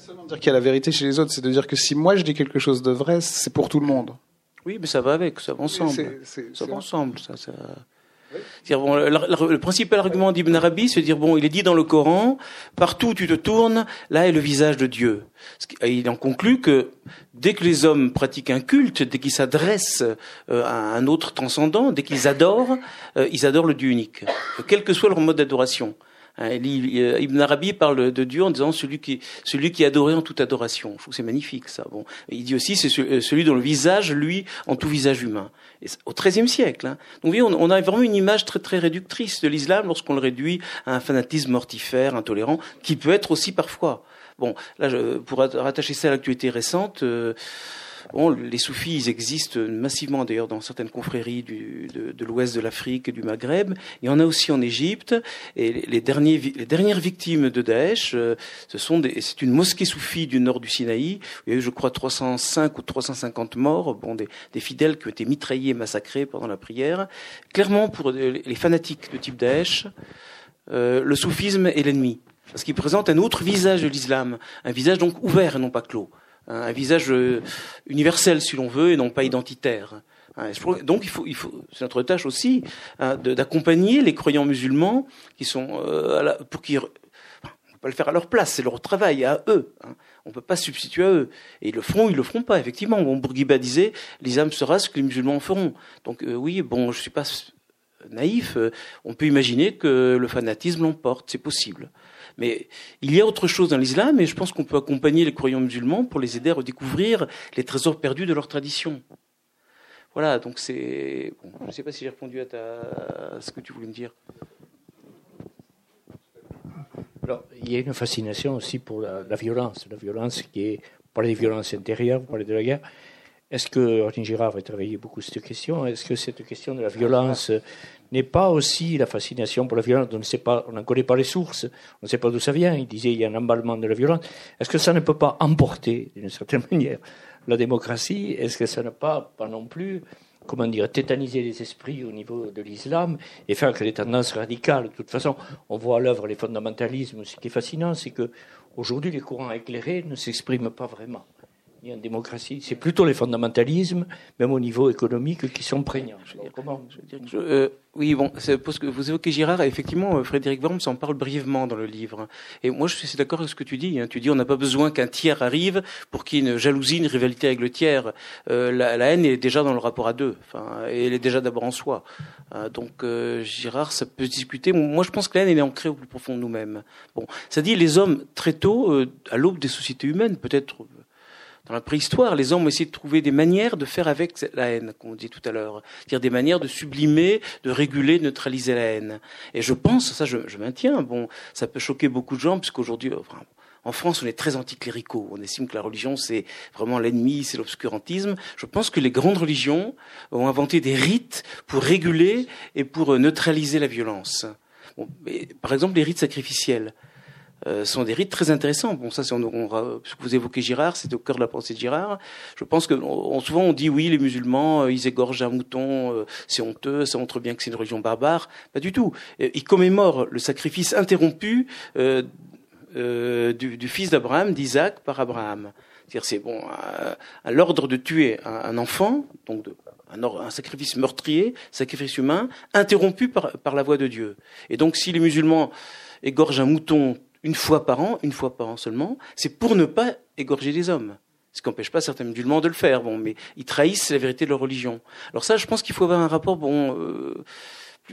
seulement dire qu'il y a la vérité chez les autres, c'est de dire que si moi je dis quelque chose de vrai, c'est pour tout le monde. Oui, mais ça va avec, ça va ensemble. ça va ensemble. Ça, Bon, le, principal argument d'Ibn Arabi, c'est de dire bon, il est dit dans le Coran, partout où tu te tournes, là est le visage de Dieu. Il en conclut que dès que les hommes pratiquent un culte, dès qu'ils s'adressent euh, à un autre transcendant, dès qu'ils adorent, euh, ils adorent le Dieu unique, quel que soit leur mode d'adoration. Hein, Ibn Arabi parle de Dieu en disant celui qui, celui qui est adoré en toute adoration. Je trouve c'est magnifique ça. Bon, il dit aussi c'est celui dont le visage, lui, en tout visage humain. Et au XIIIe siècle. Hein. Donc oui, on, a vraiment une image très très réductrice de l'islam lorsqu'on le réduit à un fanatisme mortifère, intolérant, qui peut être aussi parfois. Bon, là, je, pour rattacher ça à l'actualité récente. Euh, Bon, les soufis ils existent massivement d'ailleurs dans certaines confréries du, de, de l'ouest de l'Afrique et du Maghreb. Il y en a aussi en Égypte. Et les, derniers, les dernières victimes de Daesh, euh, ce sont c'est une mosquée soufie du nord du Sinaï. Il y a eu, je crois, 305 ou 350 morts, bon, des, des fidèles qui ont été mitraillés et massacrés pendant la prière. Clairement, pour les fanatiques de type Daesh, euh, le soufisme est l'ennemi parce qu'il présente un autre visage de l'islam, un visage donc ouvert et non pas clos un visage euh, universel si l'on veut et non pas identitaire. Hein, donc il faut, c'est notre tâche aussi hein, d'accompagner les croyants musulmans qui sont euh, pour qui on peut pas le faire à leur place, c'est leur travail à eux. Hein. On peut pas substituer à eux. Et ils le feront, ils le feront pas. Effectivement, bon, Bourguiba disait, l'islam sera ce que les musulmans feront. Donc euh, oui, bon, je suis pas naïf. on peut imaginer que le fanatisme l'emporte, c'est possible. Mais il y a autre chose dans l'islam, et je pense qu'on peut accompagner les croyants musulmans pour les aider à redécouvrir les trésors perdus de leur tradition. Voilà, donc c'est. je ne sais pas si j'ai répondu à, ce que tu voulais me dire. Alors, il y a une fascination aussi pour la, violence, la violence qui est, pour les violences intérieures, pour les de la guerre. Est-ce que Ortin Girard a travaillé beaucoup cette question? Est-ce que cette question de la violence n'est pas aussi la fascination pour la violence On ne sait pas, on n'en connaît pas les sources, on ne sait pas d'où ça vient. Il disait il y a un emballement de la violence. Est-ce que ça ne peut pas emporter, d'une certaine [laughs] manière, la démocratie? Est-ce que ça ne peut pas, non plus, comment dire, tétaniser les esprits au niveau de l'islam et faire que les tendances radicales, de toute façon, on voit à l'œuvre les fondamentalismes. Ce qui est fascinant, c'est que aujourd'hui les courants éclairés ne s'expriment pas vraiment ni en démocratie. C'est plutôt les fondamentalismes, même au niveau économique, qui sont prégnants. comment euh, Oui, bon, parce que vous évoquez Girard, effectivement, euh, Frédéric Worms en parle brièvement dans le livre. Et moi, je suis d'accord avec ce que tu dis. Hein. Tu dis, on n'a pas besoin qu'un tiers arrive pour qu'il y ait une jalousie, une rivalité avec le tiers. Euh, la, haine est déjà dans le rapport à deux. Enfin, elle est déjà d'abord en soi. donc, Girard, ça peut se discuter. Moi, je pense que la haine, elle est ancrée au plus profond de nous-mêmes. Bon, ça dit, les hommes, très tôt, à l'aube des sociétés humaines, peut-être dans la préhistoire, les hommes ont essayé de trouver des manières de faire avec la haine, comme on dit tout à l'heure, c'est-à-dire des manières de sublimer, de réguler, de neutraliser la haine. Et je pense, ça je, maintiens, bon, ça peut choquer beaucoup de gens, puisqu'aujourd'hui, en France, on est très anticléricaux. On estime que la religion, c'est vraiment l'ennemi, c'est l'obscurantisme. Je pense que les grandes religions ont inventé des rites pour réguler et pour neutraliser la violence. Par exemple, les rites sacrificiels. Euh, sont des rites très intéressants. Bon, ça, c'est on, on, vous évoquez Girard, c'est au cœur de la pensée de Girard. Je pense que souvent on dit oui, les musulmans, euh, ils égorgent un mouton, euh, c'est honteux, ça montre bien que c'est une religion barbare. Pas du tout. Ils commémorent le sacrifice interrompu du, du, fils d'Abraham, d'Isaac, par Abraham. C'est-à-dire, c'est bon, à, l'ordre de tuer un, enfant, donc un, un, sacrifice meurtrier, sacrifice humain, interrompu par, par la voix de Dieu. Et donc, si les musulmans égorgent un mouton une fois par an, une fois par an seulement, c'est pour ne pas égorger des hommes. Ce qui n'empêche pas certains musulmans de le faire, bon, mais ils trahissent la vérité de leur religion. Alors ça, je pense qu'il faut avoir un rapport, bon, euh,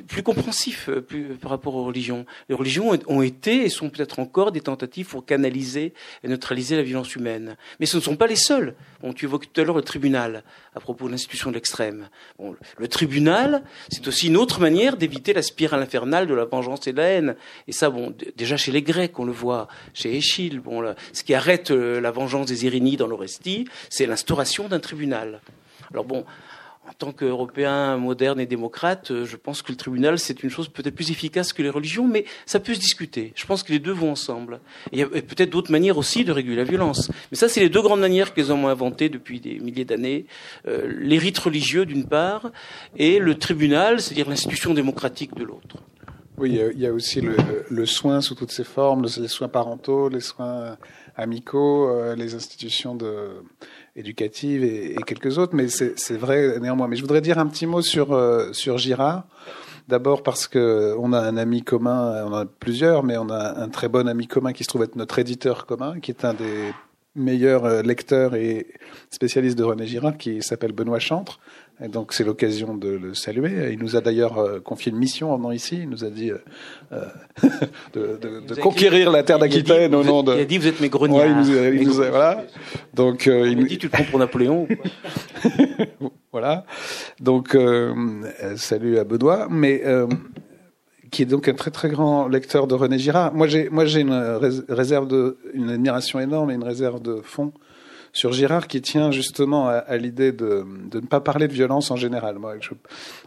plus, compréhensif euh, plus, par rapport aux religions. Les religions ont été et sont peut-être encore des tentatives pour canaliser et neutraliser la violence humaine. Mais ce ne sont pas les seuls. Bon, tu évoques tout à l'heure le tribunal à propos de l'institution de l'extrême. Bon, le tribunal, c'est aussi une autre manière d'éviter la spirale infernale de la vengeance et de la haine. Et ça, bon, déjà chez les Grecs, on le voit, chez Échille, bon, ce qui arrête euh, la vengeance des Irénies dans l'Orestie, c'est l'instauration d'un tribunal. Alors bon, en tant qu'Européen moderne et démocrate, euh, je pense que le tribunal, c'est une chose peut-être plus efficace que les religions, mais ça peut se discuter. Je pense que les deux vont ensemble. il y a peut-être d'autres manières aussi de réguler la violence. Mais ça, c'est les deux grandes manières qu'ils ont inventées depuis des milliers d'années. Euh, les rites religieux, d'une part, et le tribunal, c'est-à-dire l'institution démocratique de l'autre. Oui, il y a aussi le, soin sous toutes ses formes, les soins parentaux, les soins amicaux, euh, les institutions de éducative et, quelques autres, mais c'est vrai néanmoins. Mais je voudrais dire un petit mot sur, euh, sur Girard. D'abord parce que on a un ami commun, on en a plusieurs, mais on a un très bon ami commun qui se trouve être notre éditeur commun, qui est un des meilleurs euh, lecteurs et spécialistes de René Girard, qui s'appelle Benoît Chantre. Et donc c'est l'occasion de le saluer. Il nous a d'ailleurs euh, confié une mission en venant ici. Il nous a dit euh, [laughs] de, de, de conquérir la terre d'Aquitaine au nom de. Il a dit vous êtes mes grognards. Ouais, il nous a, il nous a, voilà. Donc euh, il, il dit tu te prends pour Napoléon. [laughs] voilà. Donc euh, salut à Benoît, mais qui est donc un très très grand lecteur de René Girard. Moi j'ai moi j'ai une réserve de une admiration énorme et une réserve de fond sur Girard qui tient justement à, l'idée de, de, ne pas parler de violence en général. Moi, je,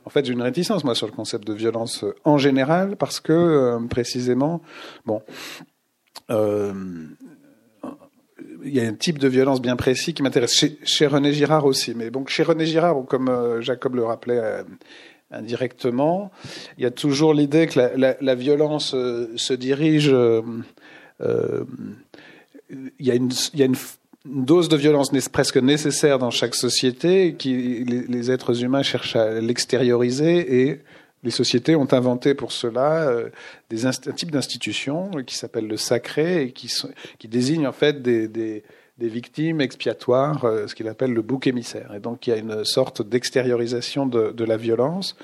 en fait, j'ai une réticence moi sur le concept de violence en général parce que euh, précisément, bon. Euh, il y a un type de violence bien précis qui m'intéresse chez, chez, René Girard aussi. Mais bon, chez René Girard, comme euh, Jacob le rappelait euh, indirectement, il y a toujours l'idée que la, violence euh, se dirige. il y a une, il y a une dose de violence presque nécessaire dans chaque société, qui les, êtres humains cherchent à l'extérioriser et les sociétés ont inventé pour cela euh, un type d'institution qui s'appelle le sacré et qui, désigne en fait des, des victimes expiatoires, euh, ce qu'il appelle le bouc émissaire. Et donc il y a une sorte d'extériorisation de, la violence.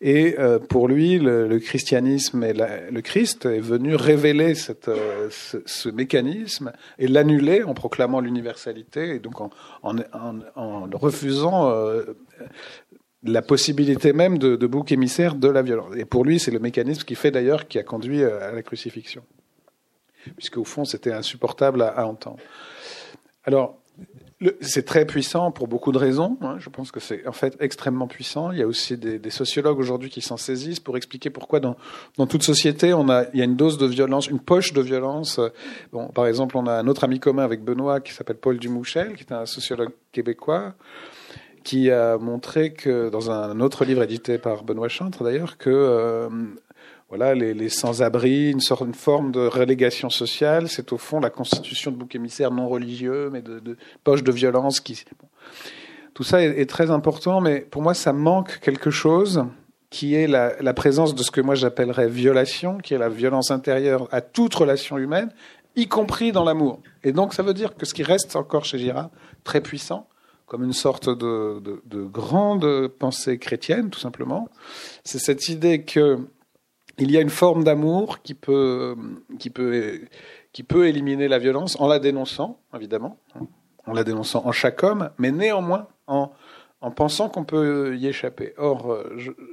Et euh, pour lui, le, christianisme et le Christ est venu révéler euh, ce, mécanisme et l'annuler en proclamant l'universalité et donc en, refusant la possibilité même de, bouc émissaire de la violence. Et pour lui, c'est le mécanisme qui fait d'ailleurs qui a conduit à la crucifixion, puisque au fond, c'était insupportable à entendre. Alors, c'est très puissant pour beaucoup de raisons. Hein. Je pense que c'est en fait extrêmement puissant. Il y a aussi des, sociologues aujourd'hui qui s'en saisissent pour expliquer pourquoi dans, toute société il y a une dose de violence, une poche de violence. Bon, par exemple, on a un autre ami commun avec Benoît qui s'appelle Paul Dumouchel, qui est un sociologue québécois, qui a montré que dans un autre livre édité par Benoît Chantre d'ailleurs que euh, voilà, les, sans-abri, une sorte, une forme de relégation sociale. C'est au fond la constitution de boucs émissaires non religieux, mais de, de poches de violence. Qui. Tout ça est, très important, mais pour moi, ça manque quelque chose qui est la, présence de ce que moi j'appellerais violation, qui est la violence intérieure à toute relation humaine, y compris dans l'amour. Et donc, ça veut dire que ce qui reste encore chez Girard, très puissant, comme une sorte de grande pensée chrétienne, tout simplement, c'est cette idée que il y a une forme d'amour qui peut, qui, peut, qui peut éliminer la violence en la dénonçant, évidemment, en la dénonçant en chaque homme, mais néanmoins en, en pensant qu'on peut y échapper. Or,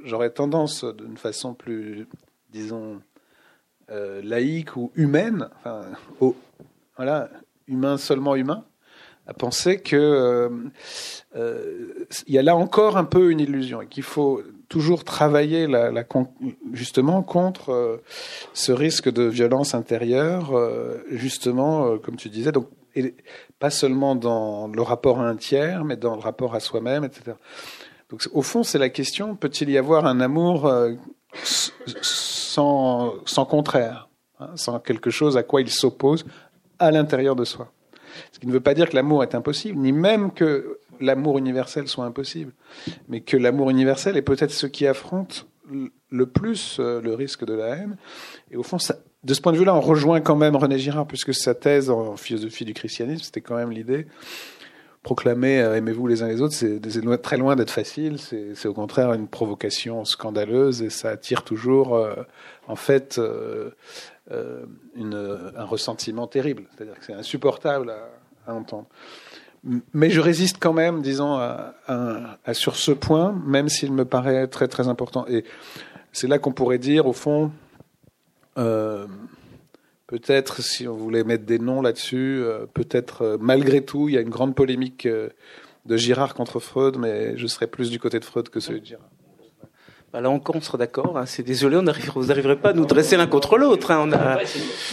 j'aurais tendance, d'une façon plus, disons, euh, laïque ou humaine, enfin, au, voilà, humain seulement humain, à penser que euh, euh, il y a là encore un peu une illusion et qu'il faut toujours travailler la, la, justement contre euh, ce risque de violence intérieure, euh, justement, euh, comme tu disais, donc et pas seulement dans le rapport à un tiers, mais dans le rapport à soi-même, etc. Donc au fond, c'est la question peut-il y avoir un amour sans, sans contraire, hein, sans quelque chose à quoi il s'oppose à l'intérieur de soi? Ce qui ne veut pas dire que l'amour est impossible, ni même que l'amour universel soit impossible, mais que l'amour universel est peut-être ce qui affronte le plus euh, le risque de la haine. Et au fond, de ce point de vue-là, on rejoint quand même René Girard, puisque sa thèse en philosophie du christianisme, c'était quand même l'idée proclamer euh, aimez-vous les uns les autres, c'est très loin d'être facile. C'est au contraire une provocation scandaleuse et ça attire toujours, euh, en fait, un ressentiment terrible. C'est-à-dire que c'est insupportable à entendre mais je résiste quand même, disons, sur ce point, même s'il me paraît très très important. Et c'est là qu'on pourrait dire, au fond, euh, peut-être si on voulait mettre des noms là-dessus, euh, peut-être euh, malgré tout, il y a une grande polémique de Girard contre Freud, mais je serais plus du côté de Freud que celui de Girard. Bah là encore, on sera d'accord. Hein. C'est désolé, on arrive, vous n'arriverez pas à nous dresser l'un contre l'autre. Hein. On a...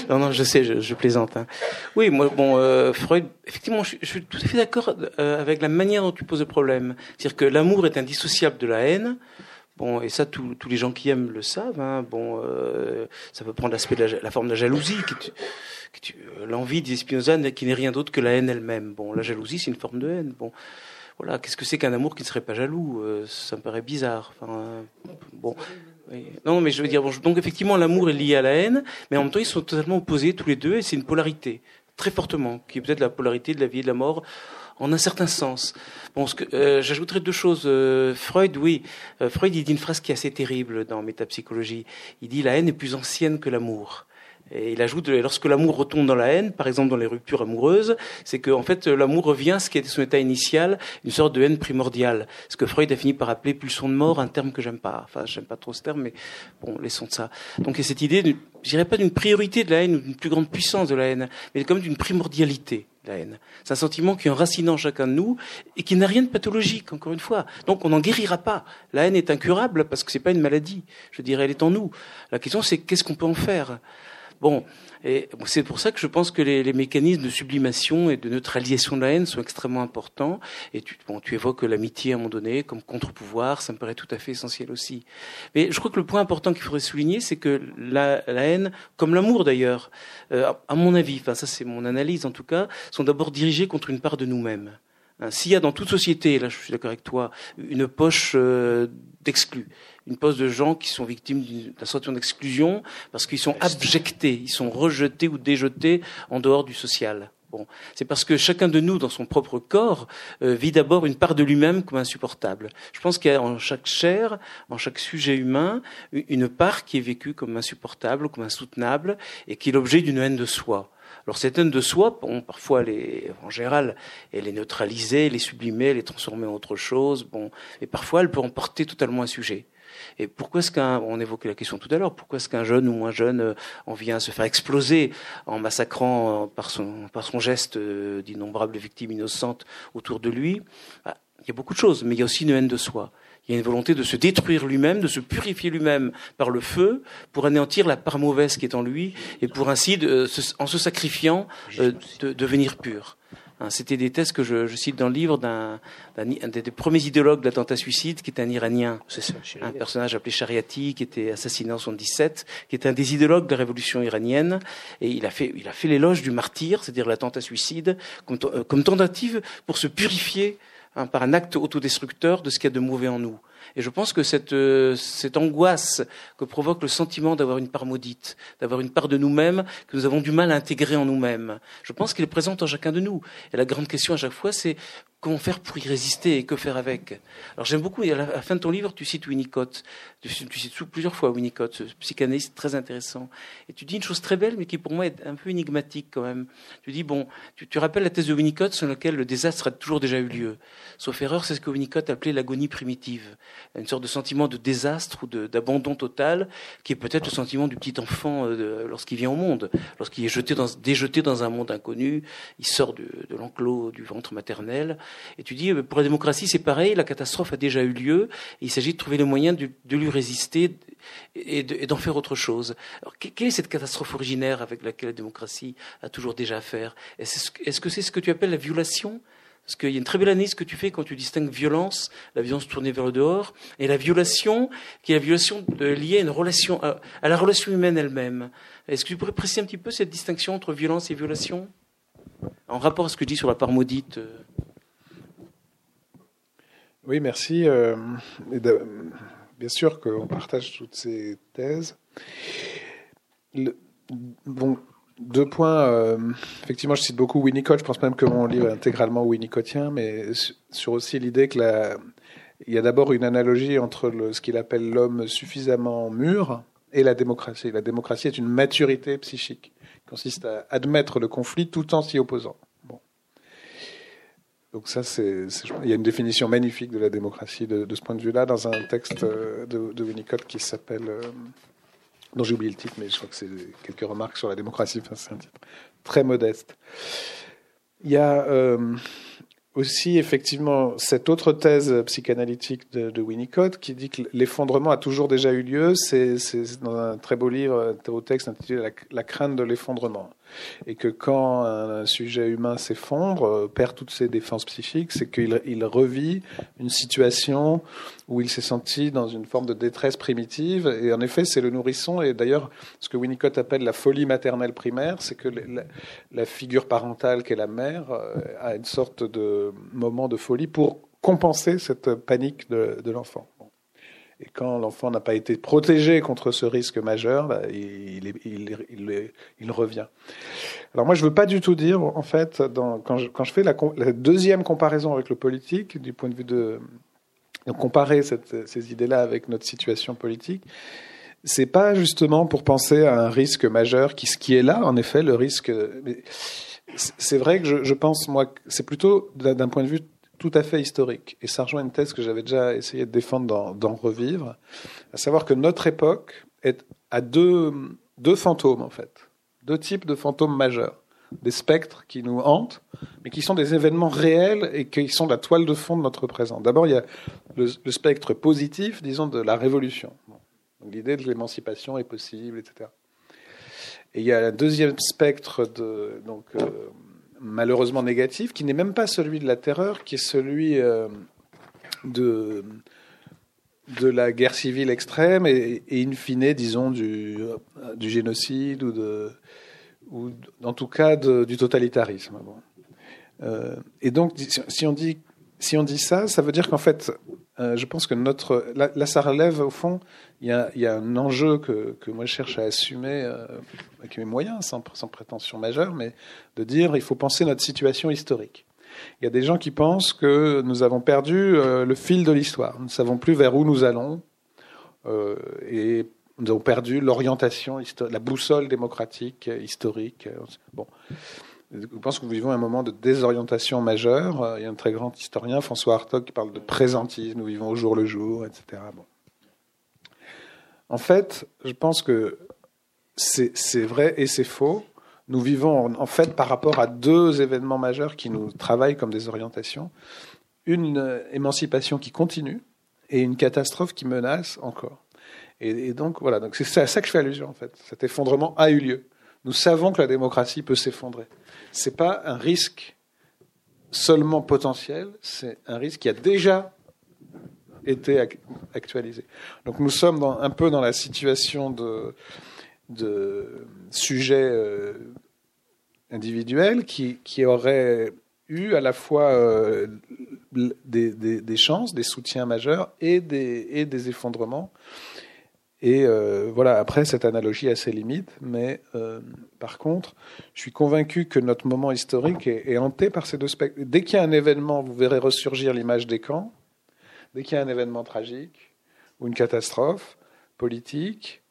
Non, non, je sais, je, je plaisante. Hein. Oui, moi, bon, euh, Freud, effectivement, je, je, suis tout à fait d'accord euh, avec la manière dont tu poses le problème. C'est-à-dire que l'amour est indissociable de la haine. Bon, et ça, tous les gens qui aiment le savent. Hein. Bon, euh, ça peut prendre l'aspect de la, la, forme de la jalousie, l'envie des Spinoza qui n'est rien d'autre que la haine elle-même. Bon, la jalousie, c'est une forme de haine. Bon, voilà, qu'est-ce que c'est qu'un amour qui ne serait pas jaloux euh, Ça me paraît bizarre. Enfin, euh, bon, Non, mais je veux dire, donc effectivement, l'amour est lié à la haine, mais en même temps, ils sont totalement opposés tous les deux, et c'est une polarité très fortement, qui est peut-être la polarité de la vie et de la mort, en un certain sens. Bon, euh, j'ajouterais deux choses. Euh, Freud, oui, euh, Freud, il dit une phrase qui est assez terrible dans Métapsychologie. Il dit la haine est plus ancienne que l'amour. Et il ajoute, lorsque l'amour retombe dans la haine, par exemple dans les ruptures amoureuses, c'est que en fait l'amour revient à ce qui était son état initial, une sorte de haine primordiale. Ce que Freud a fini par appeler pulsion de mort, un terme que j'aime pas. Enfin, j'aime pas trop ce terme, mais bon, laissons de ça. Donc, il y a cette idée, je dirais pas d'une priorité de la haine ou d'une plus grande puissance de la haine, mais comme d'une primordialité de la haine. C'est un sentiment qui est enracinant chacun de nous et qui n'a rien de pathologique, encore une fois. Donc, on n'en guérira pas. La haine est incurable parce que c'est pas une maladie. Je dirais, elle est en nous. La question, c'est qu'est-ce qu'on peut en faire? Bon, et c'est pour ça que je pense que les, mécanismes de sublimation et de neutralisation de la haine sont extrêmement importants. Et tu, bon, tu évoques l'amitié à un moment donné comme contre-pouvoir, ça me paraît tout à fait essentiel aussi. Mais je crois que le point important qu'il faudrait souligner, c'est que la, la, haine, comme l'amour d'ailleurs, euh, à mon avis, enfin ça c'est mon analyse en tout cas, sont d'abord dirigés contre une part de nous-mêmes. Hein, S'il y a dans toute société, là je suis d'accord avec toi, une poche euh, d'exclus, une poste de gens qui sont victimes d'un sentiment d'exclusion parce qu'ils sont abjectés, ils sont rejetés ou déjetés en dehors du social. Bon, c'est parce que chacun de nous, dans son propre corps, euh, vit d'abord une part de lui-même comme insupportable. Je pense qu'il y a en chaque chair, en chaque sujet humain, une part qui est vécue comme insupportable, comme insoutenable, et qui est l'objet d'une haine de soi. Alors cette haine de soi, bon, parfois, elle est, en général, elle est neutralisée, elle est sublimée, elle est transformée en autre chose. Bon, et parfois, elle peut emporter totalement un sujet. Et pourquoi est-ce qu'un, on évoquait la question tout à l'heure, pourquoi est-ce qu'un jeune ou moins jeune euh, en vient à se faire exploser en massacrant euh, par son, par son geste euh, d'innombrables victimes innocentes autour de lui? Bah, Il y a beaucoup de choses, mais il y a aussi une haine de soi. Il y a une volonté de se détruire lui-même, de se purifier lui-même par le feu pour anéantir la part mauvaise qui est en lui et pour ainsi, en se sacrifiant, de devenir pur. Hein, c'était des thèses que je, je, cite dans le livre d'un des, des, premiers idéologues de l'attentat suicide, qui est un Iranien, un personnage appelé Shariati, qui était assassiné en 77, qui est un des idéologues de la révolution iranienne, et il a fait, il a fait l'éloge du martyr, c'est-à-dire l'attentat suicide, comme, euh, comme, tentative pour se purifier hein, par un acte autodestructeur de ce qu'il y a de mauvais en nous. Et je pense que cette, euh, cette angoisse que provoque le sentiment d'avoir une part maudite, d'avoir une part de nous-mêmes que nous avons du mal à intégrer en nous-mêmes, je pense qu'elle est présente en chacun de nous. Et la grande question à chaque fois, c'est comment faire pour y résister et que faire avec? Alors j'aime beaucoup, à la fin de ton livre, tu cites Winnicott, tu, cites plusieurs fois Winnicott, ce psychanalyste très intéressant, et tu dis une chose très belle, mais qui pour moi est un peu énigmatique quand même. Tu dis, bon, tu, rappelles la thèse de Winnicott sur laquelle le désastre a toujours déjà eu lieu. Sauf erreur, c'est ce que Winnicott appelait l'agonie primitive une sorte de sentiment de désastre ou d'abandon total, qui est peut-être le sentiment du petit enfant euh, lorsqu'il vient au monde, lorsqu'il est jeté dans, déjeté dans un monde inconnu, il sort de l'enclos du ventre maternel. Et tu dis, euh, pour la démocratie, c'est pareil, la catastrophe a déjà eu lieu, il s'agit de trouver le moyen de, lui résister et d'en faire autre chose. Alors, quelle est cette catastrophe originaire avec laquelle la démocratie a toujours déjà à faire Est-ce que c'est ce que tu appelles la violation? Parce qu'il y a une très belle analyse que tu fais quand tu distingues violence, la violence tournée vers le dehors, et la violation, qui est la violation liée à une relation, à, la relation humaine elle-même. Est-ce que tu pourrais préciser un petit peu cette distinction entre violence et violation? En rapport à ce que je dis sur la part maudite euh? Oui, merci. Euh, bien sûr qu'on partage toutes ces thèses. Deux points. Euh, effectivement, je cite beaucoup Winnicott. Je pense même que mon livre est intégralement winnicottien, mais sur aussi l'idée que il y a d'abord une analogie entre ce qu'il appelle l'homme suffisamment mûr et la démocratie. La démocratie est une maturité psychique, qui consiste à admettre le conflit tout en s'y opposant. Donc ça, c'est, il y a une définition magnifique de la démocratie de, ce point de vue-là dans un texte euh, de, Winnicott qui s'appelle euh, dont j'ai oublié le titre, mais je crois que c'est quelques remarques sur la démocratie. Enfin, c'est un titre très modeste. Il y a euh, aussi effectivement cette autre thèse psychanalytique de, Winnicott qui dit que l'effondrement a toujours déjà eu lieu. C'est dans un très beau livre, un texte intitulé la crainte de l'effondrement et que quand un sujet humain s'effondre, euh, perd toutes ses défenses psychiques, c'est qu'il il revit une situation où il s'est senti dans une forme de détresse primitive. Et en effet, c'est le nourrisson. Et d'ailleurs, ce que Winnicott appelle la folie maternelle primaire, c'est que la, figure parentale qu'est la mère euh, a une sorte de moment de folie pour compenser cette panique de l'enfant. Et quand l'enfant n'a pas été protégé contre ce risque majeur, bah, il, revient. Alors moi, je veux pas du tout dire, en fait, quand, je, fais la, deuxième comparaison avec le politique, du point de vue de, comparer ces idées-là avec notre situation politique, c'est pas justement pour penser à un risque majeur qui, ce qui est là, en effet, le risque. C'est vrai que je pense, moi, c'est plutôt d'un point de vue tout à fait historique. Et ça rejoint une thèse que j'avais déjà essayé de défendre dans, Revivre, à savoir que notre époque est à deux, deux fantômes, en fait. Deux types de fantômes majeurs. Des spectres qui nous hantent, mais qui sont des événements réels et qui sont la toile de fond de notre présent. D'abord, il y a le, spectre positif, disons, de la révolution. L'idée de l'émancipation est possible, etc. Et il y a le deuxième spectre de, donc, euh, malheureusement négatif, qui n'est même pas celui de la terreur, qui est celui euh, de, de la guerre civile extrême et, in fine, disons, du, du génocide ou, de, ou en tout cas du totalitarisme. Euh, et donc, si on, dit, si on dit ça, ça veut dire qu'en fait, euh, je pense que notre. Là, ça relève, au fond, il y a, un enjeu que, que, moi je cherche à assumer euh, avec mes moyens, sans, sans, prétention majeure, mais de dire il faut penser notre situation historique. Il y a des gens qui pensent que nous avons perdu euh, le fil de l'histoire. Nous ne savons plus vers où nous allons. Et nous avons perdu l'orientation, la boussole démocratique, historique. Bon. Je pense que nous vivons un moment de désorientation majeure. Euh, il y a un très grand historien, François Hartog, qui parle de présentisme. Nous vivons au jour le jour, etc. Bon. En fait, je pense que c'est vrai et c'est faux. Nous vivons en fait par rapport à deux événements majeurs qui nous travaillent comme des orientations. Une euh, émancipation qui continue et une catastrophe qui menace encore. Et, donc voilà, donc c'est à ça que je fais allusion en fait. Cet effondrement a eu lieu. Nous savons que la démocratie peut s'effondrer c'est pas un risque seulement potentiel, c'est un risque qui a déjà été actualisé. Donc nous sommes un peu dans la situation de, de sujets euh, individuels qui, qui auraient eu à la fois euh, des, chances, des soutiens majeurs et des, et des effondrements. Et euh, voilà, après, cette analogie a ses limites, mais euh, par contre, je suis convaincu que notre moment historique est, hanté par ces deux spectres. Dès qu'il y a un événement, vous verrez ressurgir l'image des camps. Dès qu'il y a un événement tragique ou une catastrophe politique,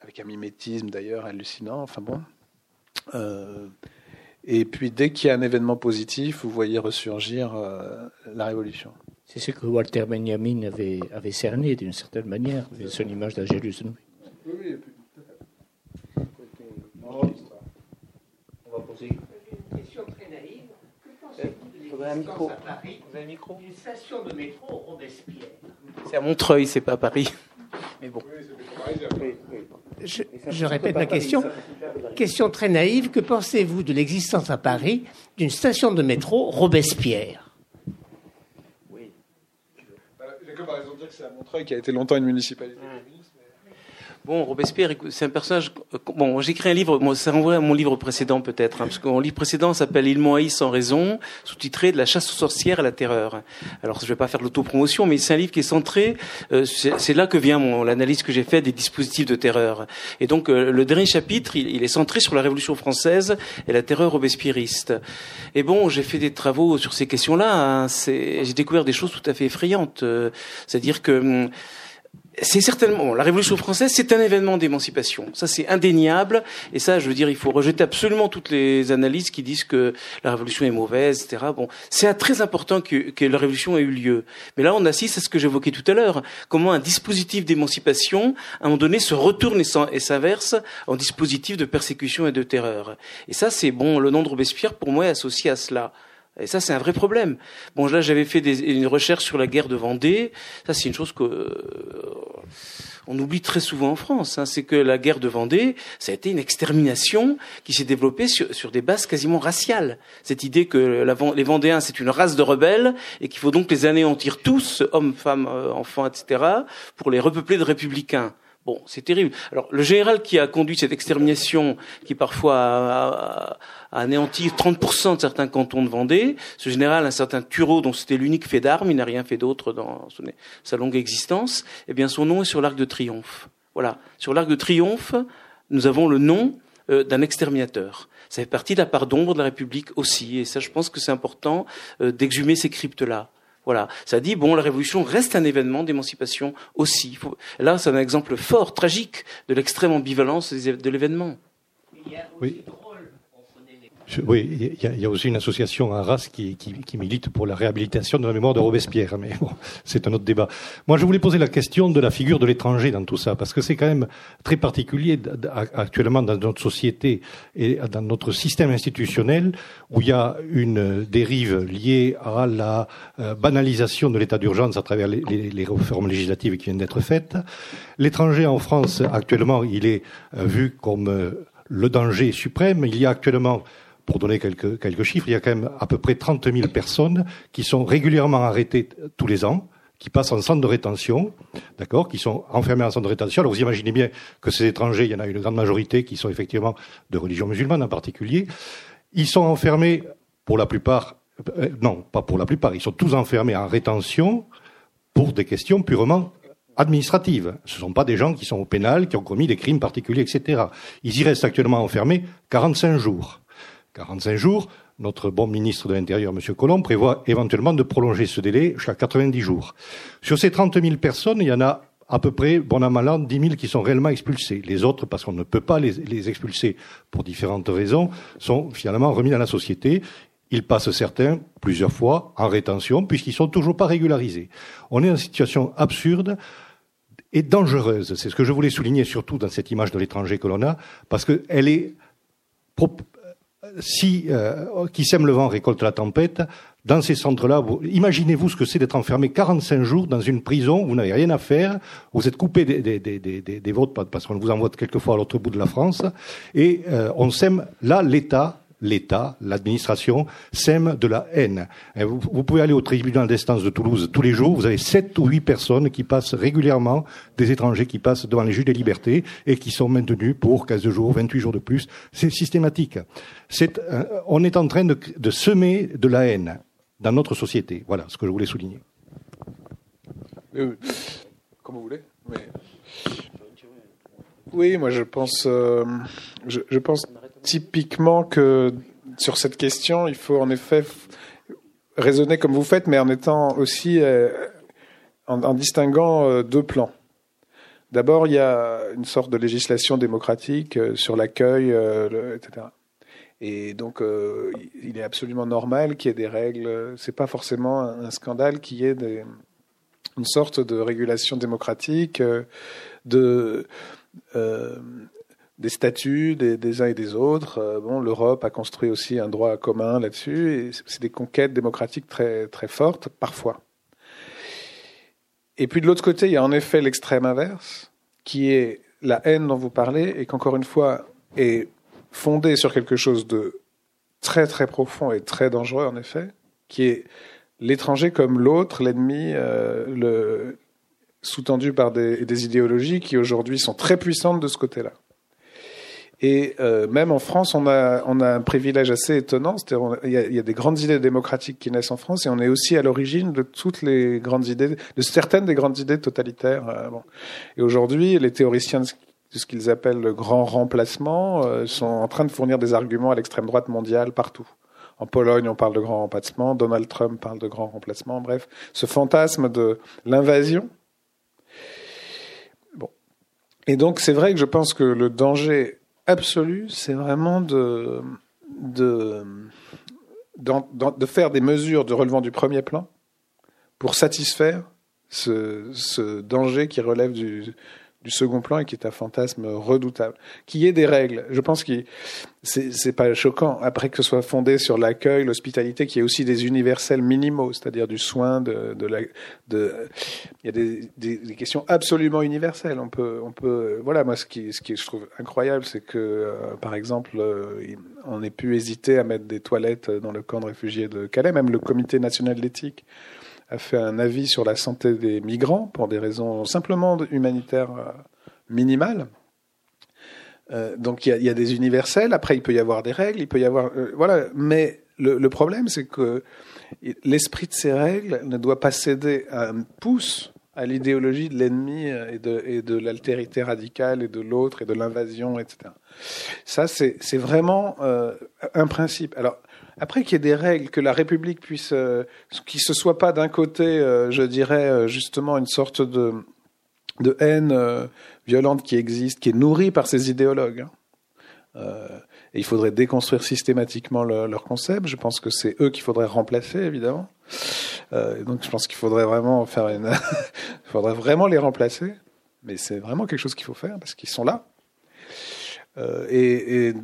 avec un mimétisme d'ailleurs hallucinant, enfin bon. Euh, et puis dès qu'il y a un événement positif, vous voyez ressurgir la révolution. C'est ce que Walter Benjamin avait, avait cerné d'une certaine manière, son image d'Angélus. Oui, oui, On va poser une question très naïve. Que pensez-vous de l'existence à Paris d'une station de métro Robespierre? C'est à Montreuil, c'est pas à Paris. Mais bon. Je, je, répète ma question. Question très naïve. Que pensez-vous de l'existence à Paris d'une station de métro Robespierre par exemple dire que c'est à Montreuil qui a été longtemps une municipalité. Bon, Robespierre, c'est un personnage. Bon, j'ai écrit un livre. Moi, ça renvoie à mon livre précédent peut-être, hein, parce que mon livre précédent s'appelle Il m'ont sans raison, sous-titré de la chasse aux sorcières à la terreur. Alors, je vais pas faire l'autopromotion, mais c'est un livre qui est centré. Euh, c'est là que vient l'analyse que j'ai faite des dispositifs de terreur. Et donc, euh, le dernier chapitre, il, il, est centré sur la Révolution française et la terreur robespierriste. Et bon, j'ai fait des travaux sur ces questions-là. Hein, j'ai découvert des choses tout à fait effrayantes. Euh, c'est-à-dire que hum, c'est certainement la Révolution française, c'est un événement d'émancipation. Ça, c'est indéniable. Et ça, je veux dire, il faut rejeter absolument toutes les analyses qui disent que la Révolution est mauvaise, etc. Bon, c'est très important que, la Révolution ait eu lieu. Mais là, on assiste à ce que j'évoquais tout à l'heure. Comment un dispositif d'émancipation, à un moment donné, se retourne et s'inverse en dispositif de persécution et de terreur. Et ça, c'est bon. Le nom de Robespierre, pour moi, est associé à cela. Et ça, c'est un vrai problème. Bon, là, j'avais fait des, une recherche sur la guerre de Vendée. Ça, c'est une chose que euh, on oublie très souvent en France. Hein. C'est que la guerre de Vendée, ça a été une extermination qui s'est développée sur, des bases quasiment raciales. Cette idée que les Vendéens, c'est une race de rebelles et qu'il faut donc les anéantir tous, hommes, femmes, euh, enfants, etc., pour les repeupler de républicains. Bon, c'est terrible. Alors, le général qui a conduit cette extermination, qui parfois a, anéanti 30% de certains cantons de Vendée, ce général, un certain Thureau, dont c'était l'unique fait d'armes, il n'a rien fait d'autre dans sa longue existence, eh bien, son nom est sur l'Arc de Triomphe. Voilà. Sur l'Arc de Triomphe, nous avons le nom euh, d'un exterminateur. Ça fait partie de la part d'ombre de la République aussi, et ça, je pense que c'est important euh, d'exhumer ces cryptes-là. Voilà, ça dit bon, la révolution reste un événement d'émancipation aussi. Là, c'est un exemple fort, tragique de l'extrême ambivalence de l'événement. Oui oui, il y, a aussi une association à Arras qui, milite pour la réhabilitation de la mémoire de Robespierre, mais bon, [laughs] c'est un autre débat. Moi, je voulais poser la question de la figure de l'étranger dans tout ça, parce que c'est quand même très particulier actuellement dans notre société et dans notre système institutionnel où il y a une dérive liée à la euh, banalisation de l'état d'urgence à travers les, les, réformes législatives qui viennent d'être faites. L'étranger en France, actuellement, il est euh, vu comme euh, le danger suprême. Il y a actuellement pour donner quelques, chiffres, il y a quand même à peu près 30 000 personnes qui sont régulièrement arrêtées tous les ans, qui passent en centre de rétention, d'accord, qui sont enfermés en centre de rétention. Alors vous imaginez bien que ces étrangers, il y en a une grande majorité qui sont effectivement de religion musulmane en particulier. Ils sont enfermés pour la plupart, euh, non, pas pour la plupart, ils sont tous enfermés en rétention pour des questions purement administratives. Ce ne sont pas des gens qui sont au pénal, qui ont commis des crimes particuliers, etc. Ils y restent actuellement enfermés 45 jours. 45 jours. Notre bon ministre de l'Intérieur, M. Colomb, prévoit éventuellement de prolonger ce délai jusqu'à 90 jours. Sur ces 30 000 personnes, il y en a à peu près, bon an mal an, 10 000 qui sont réellement expulsés. Les autres, parce qu'on ne peut pas les, les, expulser pour différentes raisons, sont finalement remis dans la société. Ils passent certains, plusieurs fois, en rétention, puisqu'ils sont toujours pas régularisés. On est dans une situation absurde et dangereuse. C'est ce que je voulais souligner surtout dans cette image de l'étranger que l'on a, parce qu'elle est si euh, qui sème le vent récolte la tempête, dans ces centres-là, imaginez-vous ce que c'est d'être enfermé 45 jours dans une prison, où vous n'avez rien à faire, vous êtes coupé des, des, des, des, vôtres parce qu'on vous envoie quelquefois à l'autre bout de la France, et euh, on sème là l'État l'État, l'administration, sème de la haine. Vous, pouvez aller au tribunal d'instance de Toulouse tous les jours, vous avez sept ou huit personnes qui passent régulièrement, des étrangers qui passent devant les juges des libertés et qui sont maintenus pour 15 jours, 28 jours de plus. C'est systématique. Euh, on est en train de, semer de la haine dans notre société. Voilà ce que je voulais souligner. Comme vous voulez. Oui, moi je pense, euh, je pense typiquement que sur cette question, il faut en effet raisonner comme vous faites, mais en étant aussi euh, en, distinguant euh, deux plans. D'abord, il y a une sorte de législation démocratique euh, sur l'accueil, etc. Et donc, il est absolument normal qu'il y ait des règles. C'est pas forcément un, scandale qu'il y ait une sorte de régulation démocratique, de des statuts des, uns et des autres. Euh, l'Europe a construit aussi un droit commun là-dessus, c'est des conquêtes démocratiques très fortes parfois. Et puis de l'autre côté, il y a en effet l'extrême inverse, qui est la haine dont vous parlez, et qu'encore une fois est fondée sur quelque chose de très très profond et très dangereux en effet, qui est l'étranger comme l'autre, l'ennemi, euh, sous-tendu par des idéologies qui aujourd'hui sont très puissantes de ce côté-là. Et euh, même en France, on a, on a un privilège assez étonnant. Il y, y, a, des grandes idées démocratiques qui naissent en France et on est aussi à l'origine de toutes les grandes idées, de certaines des grandes idées totalitaires. Euh, bon. Et aujourd'hui, les théoriciens de ce qu'ils appellent le grand remplacement euh, sont en train de fournir des arguments à l'extrême droite mondiale partout. En Pologne, on parle de grand remplacement. Donald Trump parle de grand remplacement. Bref, ce fantasme de l'invasion. Bon. Et donc, c'est vrai que je pense que le danger absolue, c'est vraiment de, de, de, faire des mesures de relevant du premier plan pour satisfaire ce, ce danger qui relève du, du second plan et qui est un fantasme redoutable. Qu'il y ait des règles, je pense que c'est pas choquant. Après que ce soit fondé sur l'accueil, l'hospitalité, qu'il y ait aussi des universels minimaux, c'est-à-dire du soin, de, de, la, il y a des, des, questions absolument universelles. On peut, on peut, voilà, moi ce qui, ce qui je trouve incroyable, c'est que, euh, par exemple, euh, on ait pu hésiter à mettre des toilettes dans le camp de réfugiés de Calais, même le Comité national d'éthique a fait un avis sur la santé des migrants pour des raisons simplement humanitaires. minimale. Euh, donc il y, a, des universels. Après, il peut y avoir des règles. Il peut y avoir euh, voilà. Mais le, problème, c'est que l'esprit de ces règles ne doit pas céder à un pouce à l'idéologie de l'ennemi et de, l'altérité radicale et de l'autre et de l'invasion, etc. Ça, c'est vraiment euh, un principe. Alors, après qu'il y ait des règles, que la République puisse, euh, qui se soit pas d'un côté, euh, je dirais euh, justement une sorte de, de haine violente qui existe, qui est nourrie par ces idéologues. Hein. et il faudrait déconstruire systématiquement leur concept. Je pense que c'est eux qu'il faudrait remplacer, évidemment. donc je pense qu'il faudrait vraiment faire une, [laughs] il faudrait vraiment les remplacer. Mais c'est vraiment quelque chose qu'il faut faire parce qu'ils sont là. et, et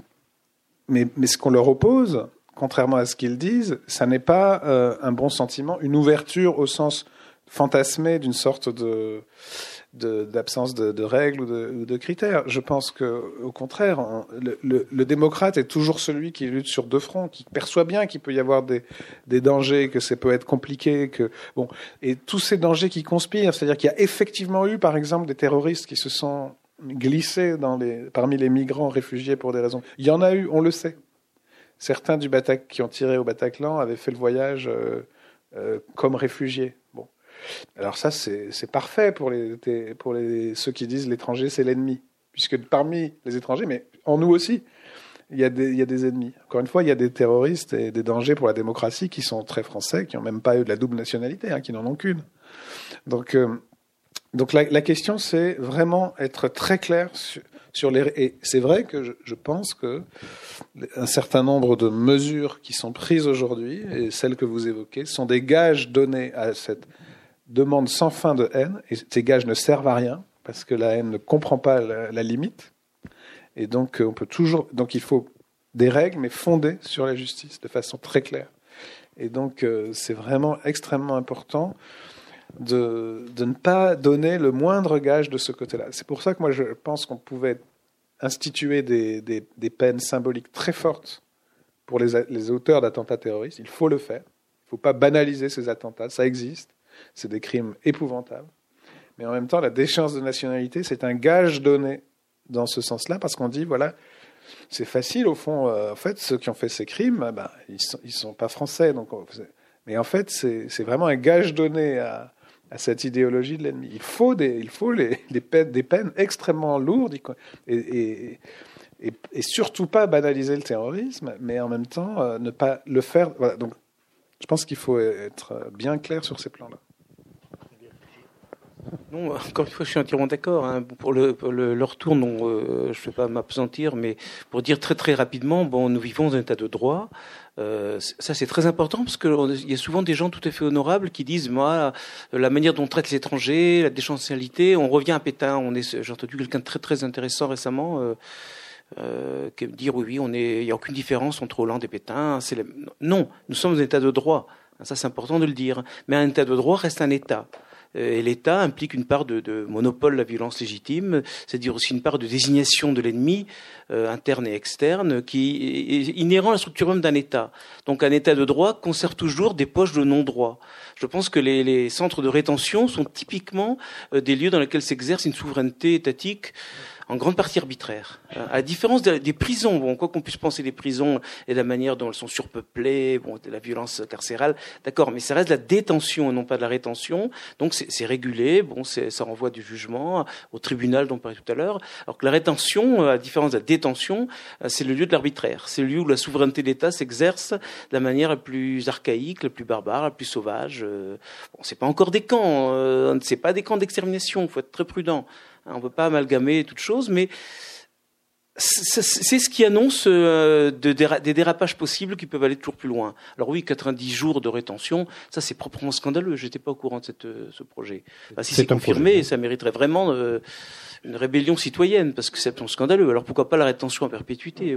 mais, mais ce qu'on leur oppose, contrairement à ce qu'ils disent, ça n'est pas euh, un bon sentiment, une ouverture au sens fantasmé d'une sorte d'absence de, règles ou de, critères. Je pense que, au contraire, le, démocrate est toujours celui qui lutte sur deux fronts, qui perçoit bien qu'il peut y avoir des, dangers, que ça peut être compliqué, que bon, et tous ces dangers qui conspirent, c'est-à-dire qu'il y a effectivement eu, par exemple, des terroristes qui se sont glissés parmi les migrants réfugiés pour des raisons. Il y en a eu, on le sait certains du Batac qui ont tiré au Bataclan avaient fait le voyage euh, euh, comme réfugiés. Bon, alors ça c'est parfait pour les pour les ceux qui disent l'étranger c'est l'ennemi, puisque parmi les étrangers, mais en nous aussi, il y, a des, y a des ennemis. Encore une fois, il y a des terroristes et des dangers pour la démocratie qui sont très français, qui n'ont même pas eu de la double nationalité, hein, qui n'en ont qu'une. Donc, euh, donc la, la question, c'est vraiment être très clair sur, Et c'est vrai que je, pense que un certain nombre de mesures qui sont prises aujourd'hui et celles que vous évoquez sont des gages donnés à cette demande sans fin de haine. Et ces gages ne servent à rien parce que la haine ne comprend pas la, limite. Et donc on peut toujours. Donc il faut des règles, mais fondées sur la justice de façon très claire. Et donc euh, c'est vraiment extrêmement important de, ne pas donner le moindre gage de ce côté-là. C'est pour ça que moi je pense qu'on pouvait instituer des, des, peines symboliques très fortes pour les, auteurs d'attentats terroristes. Il faut le faire. Il ne faut pas banaliser ces attentats. Ça existe. C'est des crimes épouvantables. Mais en même temps, la déchéance de nationalité, c'est un gage donné dans ce sens-là, parce qu'on dit, voilà, c'est facile au fond. Euh, en fait, ceux qui ont fait ces crimes, ben, ils ne sont pas français. Donc, mais en fait, c'est vraiment un gage donné à, à cette idéologie de l'ennemi. Il faut des, il faut les, des, peines, extrêmement lourdes et, et, et, surtout pas banaliser le terrorisme, mais en même temps euh, ne pas le faire. Voilà, donc, je pense qu'il faut être bien clair sur ces plans-là. Non, encore une fois, je suis entièrement d'accord. Hein. Pour, le, le, retour, non, euh, je ne vais pas m'absentir, mais pour dire très très rapidement, bon, nous vivons dans un état de droit. Euh, ça, c'est très important parce qu'il y a souvent des gens tout à fait honorables qui disent, moi, la manière dont on traite l'étranger, la déchantialité, on revient à Pétain. On est, j'ai entendu quelqu'un de très très intéressant récemment. Euh, euh, dire oui, oui, on est, il n'y a aucune différence entre Hollande et Pétain. Non, nous sommes un état de droit. Ça, c'est important de le dire. Mais un état de droit reste un état. Euh, et l'État implique une part de, monopole de la violence légitime, c'est-à-dire aussi une part de désignation de l'ennemi euh, interne et externe qui est inhérent à la structure même d'un État. Donc un État de droit conserve toujours des poches de non-droit. Je pense que les, les, centres de rétention sont typiquement euh, des lieux dans lesquels s'exerce une souveraineté étatique en grande partie arbitraire. Euh, à la différence des prisons, bon, quoi qu'on puisse penser des prisons et de la manière dont elles sont surpeuplées, bon, de la violence carcérale, d'accord, mais ça reste de la détention et non pas de la rétention. Donc c'est régulé, bon, ça renvoie du jugement au tribunal dont on parlait tout à l'heure. Alors que la rétention, à la différence de la détention, euh, c'est le lieu de l'arbitraire. C'est le lieu où la souveraineté d'État s'exerce de la manière la plus archaïque, la plus barbare, la plus sauvage. Euh, bon, c'est pas encore des camps, c'est pas des camps d'extermination. Il faut être très prudent. On ne peut pas amalgamer toutes choses, mais c'est ce qui annonce euh, des dérapages possibles qui peuvent aller toujours plus loin. Alors oui, 90 jours de rétention, ça c'est proprement scandaleux. J'étais pas au courant de cette, euh, ce projet. si c'est confirmé, ça mériterait vraiment euh, une rébellion citoyenne parce que c'est scandaleux. Alors pourquoi pas la rétention à perpétuité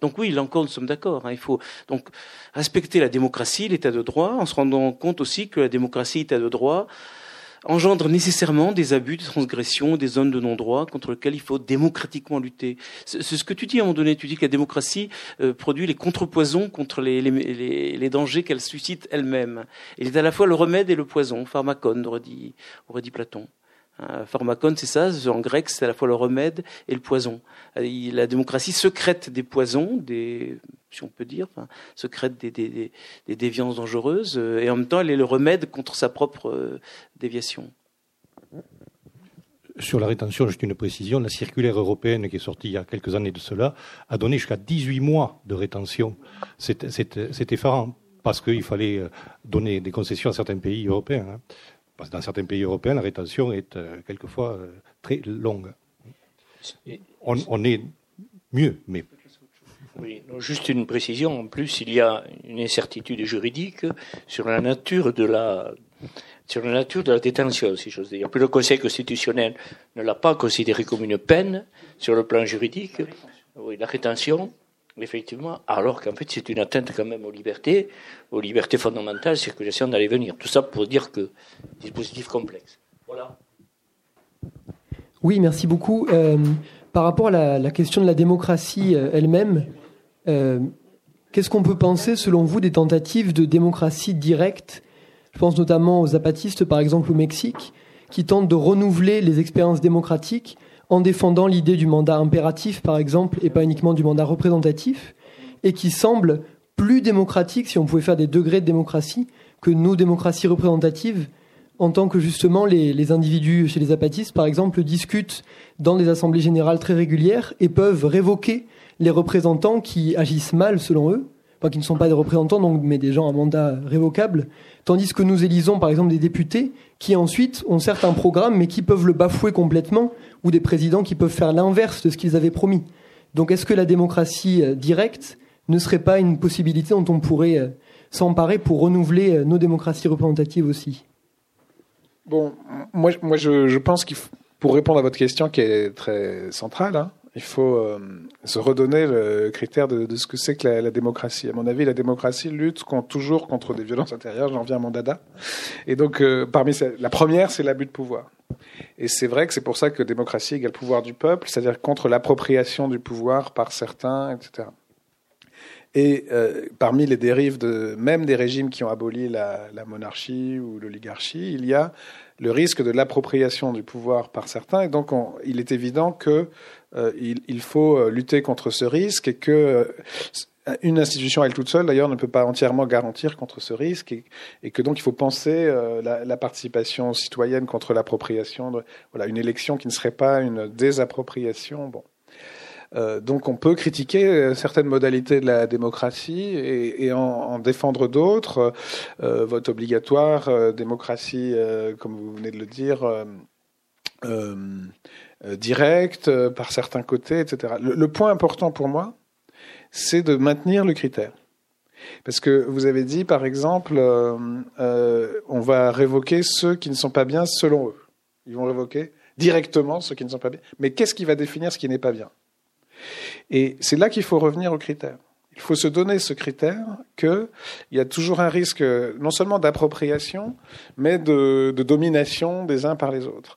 donc oui, là encore, nous sommes d'accord. Hein. Il faut donc respecter la démocratie, l'état de droit, en se rendant compte aussi que la démocratie, l'état de droit, engendre nécessairement des abus, des transgressions, des zones de non-droit contre lesquelles il faut démocratiquement lutter. C'est ce que tu dis à un moment donné. Tu dis que la démocratie euh, produit les contrepoisons contre les, les, les, dangers qu'elle suscite elle-même. Elle est à la fois le remède et le poison. Pharmacone, aurait dit, aurait dit Platon. Pharmacon, c'est ça. En grec, c'est à la fois le remède et le poison. La démocratie secrète des poisons, si on peut dire, secrète des, des, déviances dangereuses, et en même temps, elle est le remède contre sa propre déviation. Sur la rétention, juste une précision, la circulaire européenne qui est sortie il y a quelques années de cela a donné jusqu'à 18 mois de rétention. C'est effarant parce qu'il fallait euh, donner des concessions à certains pays européens. Hein. Parce que dans certains pays européens, la rétention est euh, quelquefois euh, très longue. On, on, est mieux, mais. Oui, juste une précision. En plus, il y a une incertitude juridique sur la nature de la, sur la nature de la détention, si j'ose dire. Puis le Conseil constitutionnel ne l'a pas considéré comme une peine sur le plan juridique. Oui, la rétention, effectivement, alors qu'en fait c'est une atteinte quand même aux libertés, aux libertés fondamentales, circulation d'aller venir. Tout ça pour dire que dispositif complexe. Voilà. Oui, merci beaucoup. Euh, par rapport à la, question de la démocratie euh, elle-même, euh, qu'est-ce qu'on peut penser, selon vous, des tentatives de démocratie directe? Je pense notamment aux zapatistes, par exemple au Mexique, qui tentent de renouveler les expériences démocratiques en défendant l'idée du mandat impératif, par exemple, et pas uniquement du mandat représentatif, et qui semblent plus démocratiques, si on pouvait faire des degrés de démocratie, que nos démocraties représentatives, en tant que justement les, les individus chez les zapatistes, par exemple, discutent dans des assemblées générales très régulières et peuvent révoquer les représentants qui agissent mal selon eux, qui ne sont pas des représentants, donc, mais des gens à mandat révocable, Tandis que nous élisons par exemple des députés qui ensuite ont certains programmes mais qui peuvent le bafouer complètement ou des présidents qui peuvent faire l'inverse de ce qu'ils avaient promis. Donc est-ce que la démocratie euh, directe ne serait pas une possibilité dont on pourrait euh, s'emparer pour renouveler euh, nos démocraties représentatives aussi? Bon, moi, moi je, pense qu'il pour répondre à votre question qui est très centrale, hein, il faut euh, se redonner le critère de, ce que c'est que la, la, démocratie. À mon avis, la démocratie lutte contre, toujours contre des violences intérieures. J'en viens à mon dada. Et donc, euh, parmi la première, c'est l'abus de pouvoir. Et c'est vrai que c'est pour ça que démocratie égale pouvoir du peuple, c'est-à-dire contre l'appropriation du pouvoir par certains, etc. Et euh, parmi les dérives de même des régimes qui ont aboli la, monarchie ou l'oligarchie, il y a le risque de l'appropriation du pouvoir par certains. Et donc, on, il est évident que il, il, faut euh, lutter contre ce risque et que euh, une institution, elle toute seule, d'ailleurs, ne peut pas entièrement garantir contre ce risque et, que donc il faut penser euh, la, participation citoyenne contre l'appropriation. Voilà, une élection qui ne serait pas une désappropriation. Bon. Euh, donc on peut critiquer certaines modalités de la démocratie et, en, en, défendre d'autres. Euh, vote obligatoire, démocratie, comme vous venez de le dire, euh, direct, euh, par certains côtés, etc. Le, point important pour moi, c'est de maintenir le critère. Parce que vous avez dit, par exemple, euh, on va révoquer ceux qui ne sont pas bien selon eux. Ils vont révoquer directement ceux qui ne sont pas bien. Mais qu'est-ce qui va définir ce qui n'est pas bien? Et c'est là qu'il faut revenir au critère. Il faut se donner ce critère qu'il y a toujours un risque non seulement d'appropriation, mais de, domination des uns par les autres.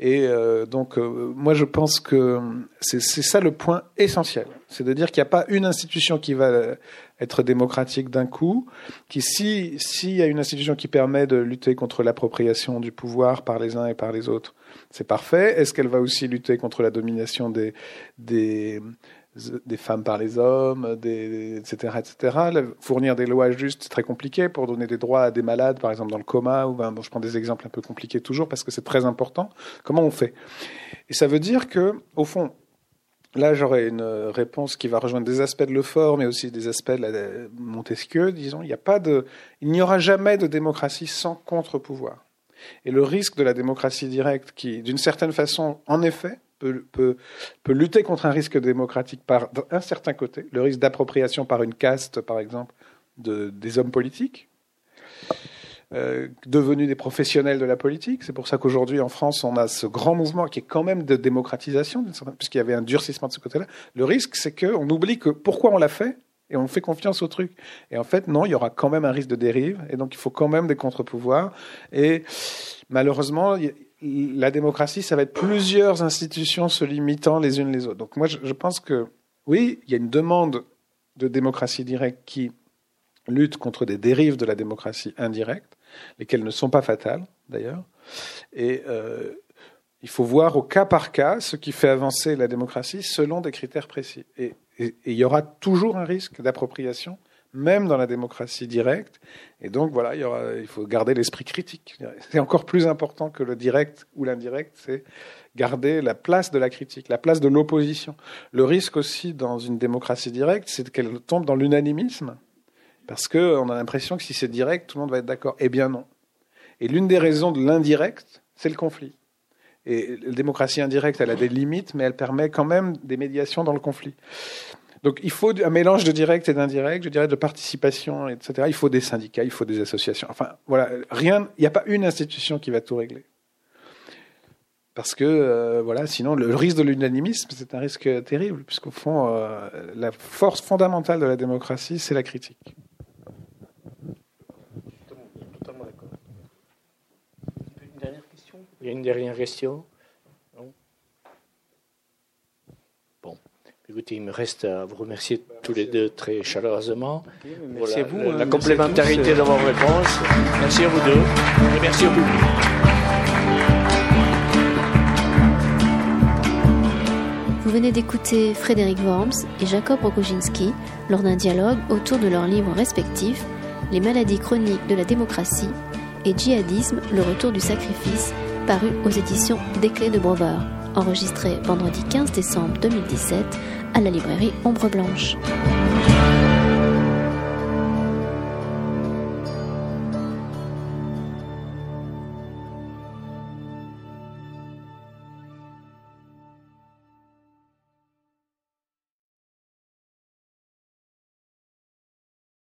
Et euh, donc, euh, moi, je pense que c'est ça le point essentiel. C'est de dire qu'il n'y a pas une institution qui va être démocratique d'un coup, qui si s'il y a une institution qui permet de lutter contre l'appropriation du pouvoir par les uns et par les autres, c'est parfait. Est-ce qu'elle va aussi lutter contre la domination des des des femmes par les hommes, etc., etc. Fournir des lois justes, c'est très compliqué pour donner des droits à des malades, par exemple dans le coma, ben, je prends des exemples un peu compliqués toujours parce que c'est très important. Comment on fait? Et ça veut dire que, au fond, là j'aurais une réponse qui va rejoindre des aspects de Lefort, mais aussi des aspects de la Montesquieu, disons. Il n'y a pas de, il n'y aura jamais de démocratie sans contre-pouvoir. Et le risque de la démocratie directe, qui, d'une certaine façon, en effet, peut, peut, peut lutter contre un risque démocratique par un certain côté, le risque d'appropriation par une caste, par exemple, de, des hommes politiques, euh, devenus des professionnels de la politique. C'est pour ça qu'aujourd'hui, en France, on a ce grand mouvement qui est quand même de démocratisation, puisqu'il y avait un durcissement de ce côté-là. Le risque, c'est qu'on oublie que pourquoi on l'a fait et on fait confiance au truc. Et en fait, non, il y aura quand même un risque de dérive, et donc il faut quand même des contre-pouvoirs. Et malheureusement, la démocratie, ça va être plusieurs institutions se limitant les unes les autres. Donc moi, je, pense que oui, il y a une demande de démocratie directe qui lutte contre des dérives de la démocratie indirecte, lesquelles ne sont pas fatales d'ailleurs. Et euh, Il faut voir au cas par cas ce qui fait avancer la démocratie selon des critères précis. Et, il y aura toujours un risque d'appropriation, même dans la démocratie directe. Et donc voilà, il, il faut garder l'esprit critique. C'est encore plus important que le direct ou l'indirect, c'est garder la place de la critique, la place de l'opposition. Le risque aussi dans une démocratie directe, c'est qu'elle tombe dans l'unanimisme, parce qu'on a l'impression que si c'est direct, tout le monde va être d'accord. Eh bien non. Et l'une des raisons de l'indirect, c'est le conflit. Et la démocratie indirecte, elle a des limites, mais elle permet quand même des médiations dans le conflit. Donc il faut un mélange de direct et d'indirect, je dirais de participation, etc. Il faut des syndicats, il faut des associations. Enfin, voilà, rien, il n'y a pas une institution qui va tout régler. Parce que, euh, voilà, sinon, le risque de l'unanimisme, c'est un risque terrible, puisqu'au fond, euh, la force fondamentale de la démocratie, c'est la critique. Il y a une dernière question non Bon. Écoutez, il me reste à vous remercier tous les deux très chaleureusement. Merci à vous. La, la complémentarité de vos réponses. Merci à vous deux. Et merci au public. Vous venez d'écouter Frédéric Worms et Jacob Rokozinski lors d'un dialogue autour de leurs livres respectifs Les maladies chroniques de la démocratie et Djihadisme, le retour du sacrifice, paru aux éditions Des Clés de Brovard, enregistré vendredi 15 décembre 2017 à la librairie Ombre Blanche.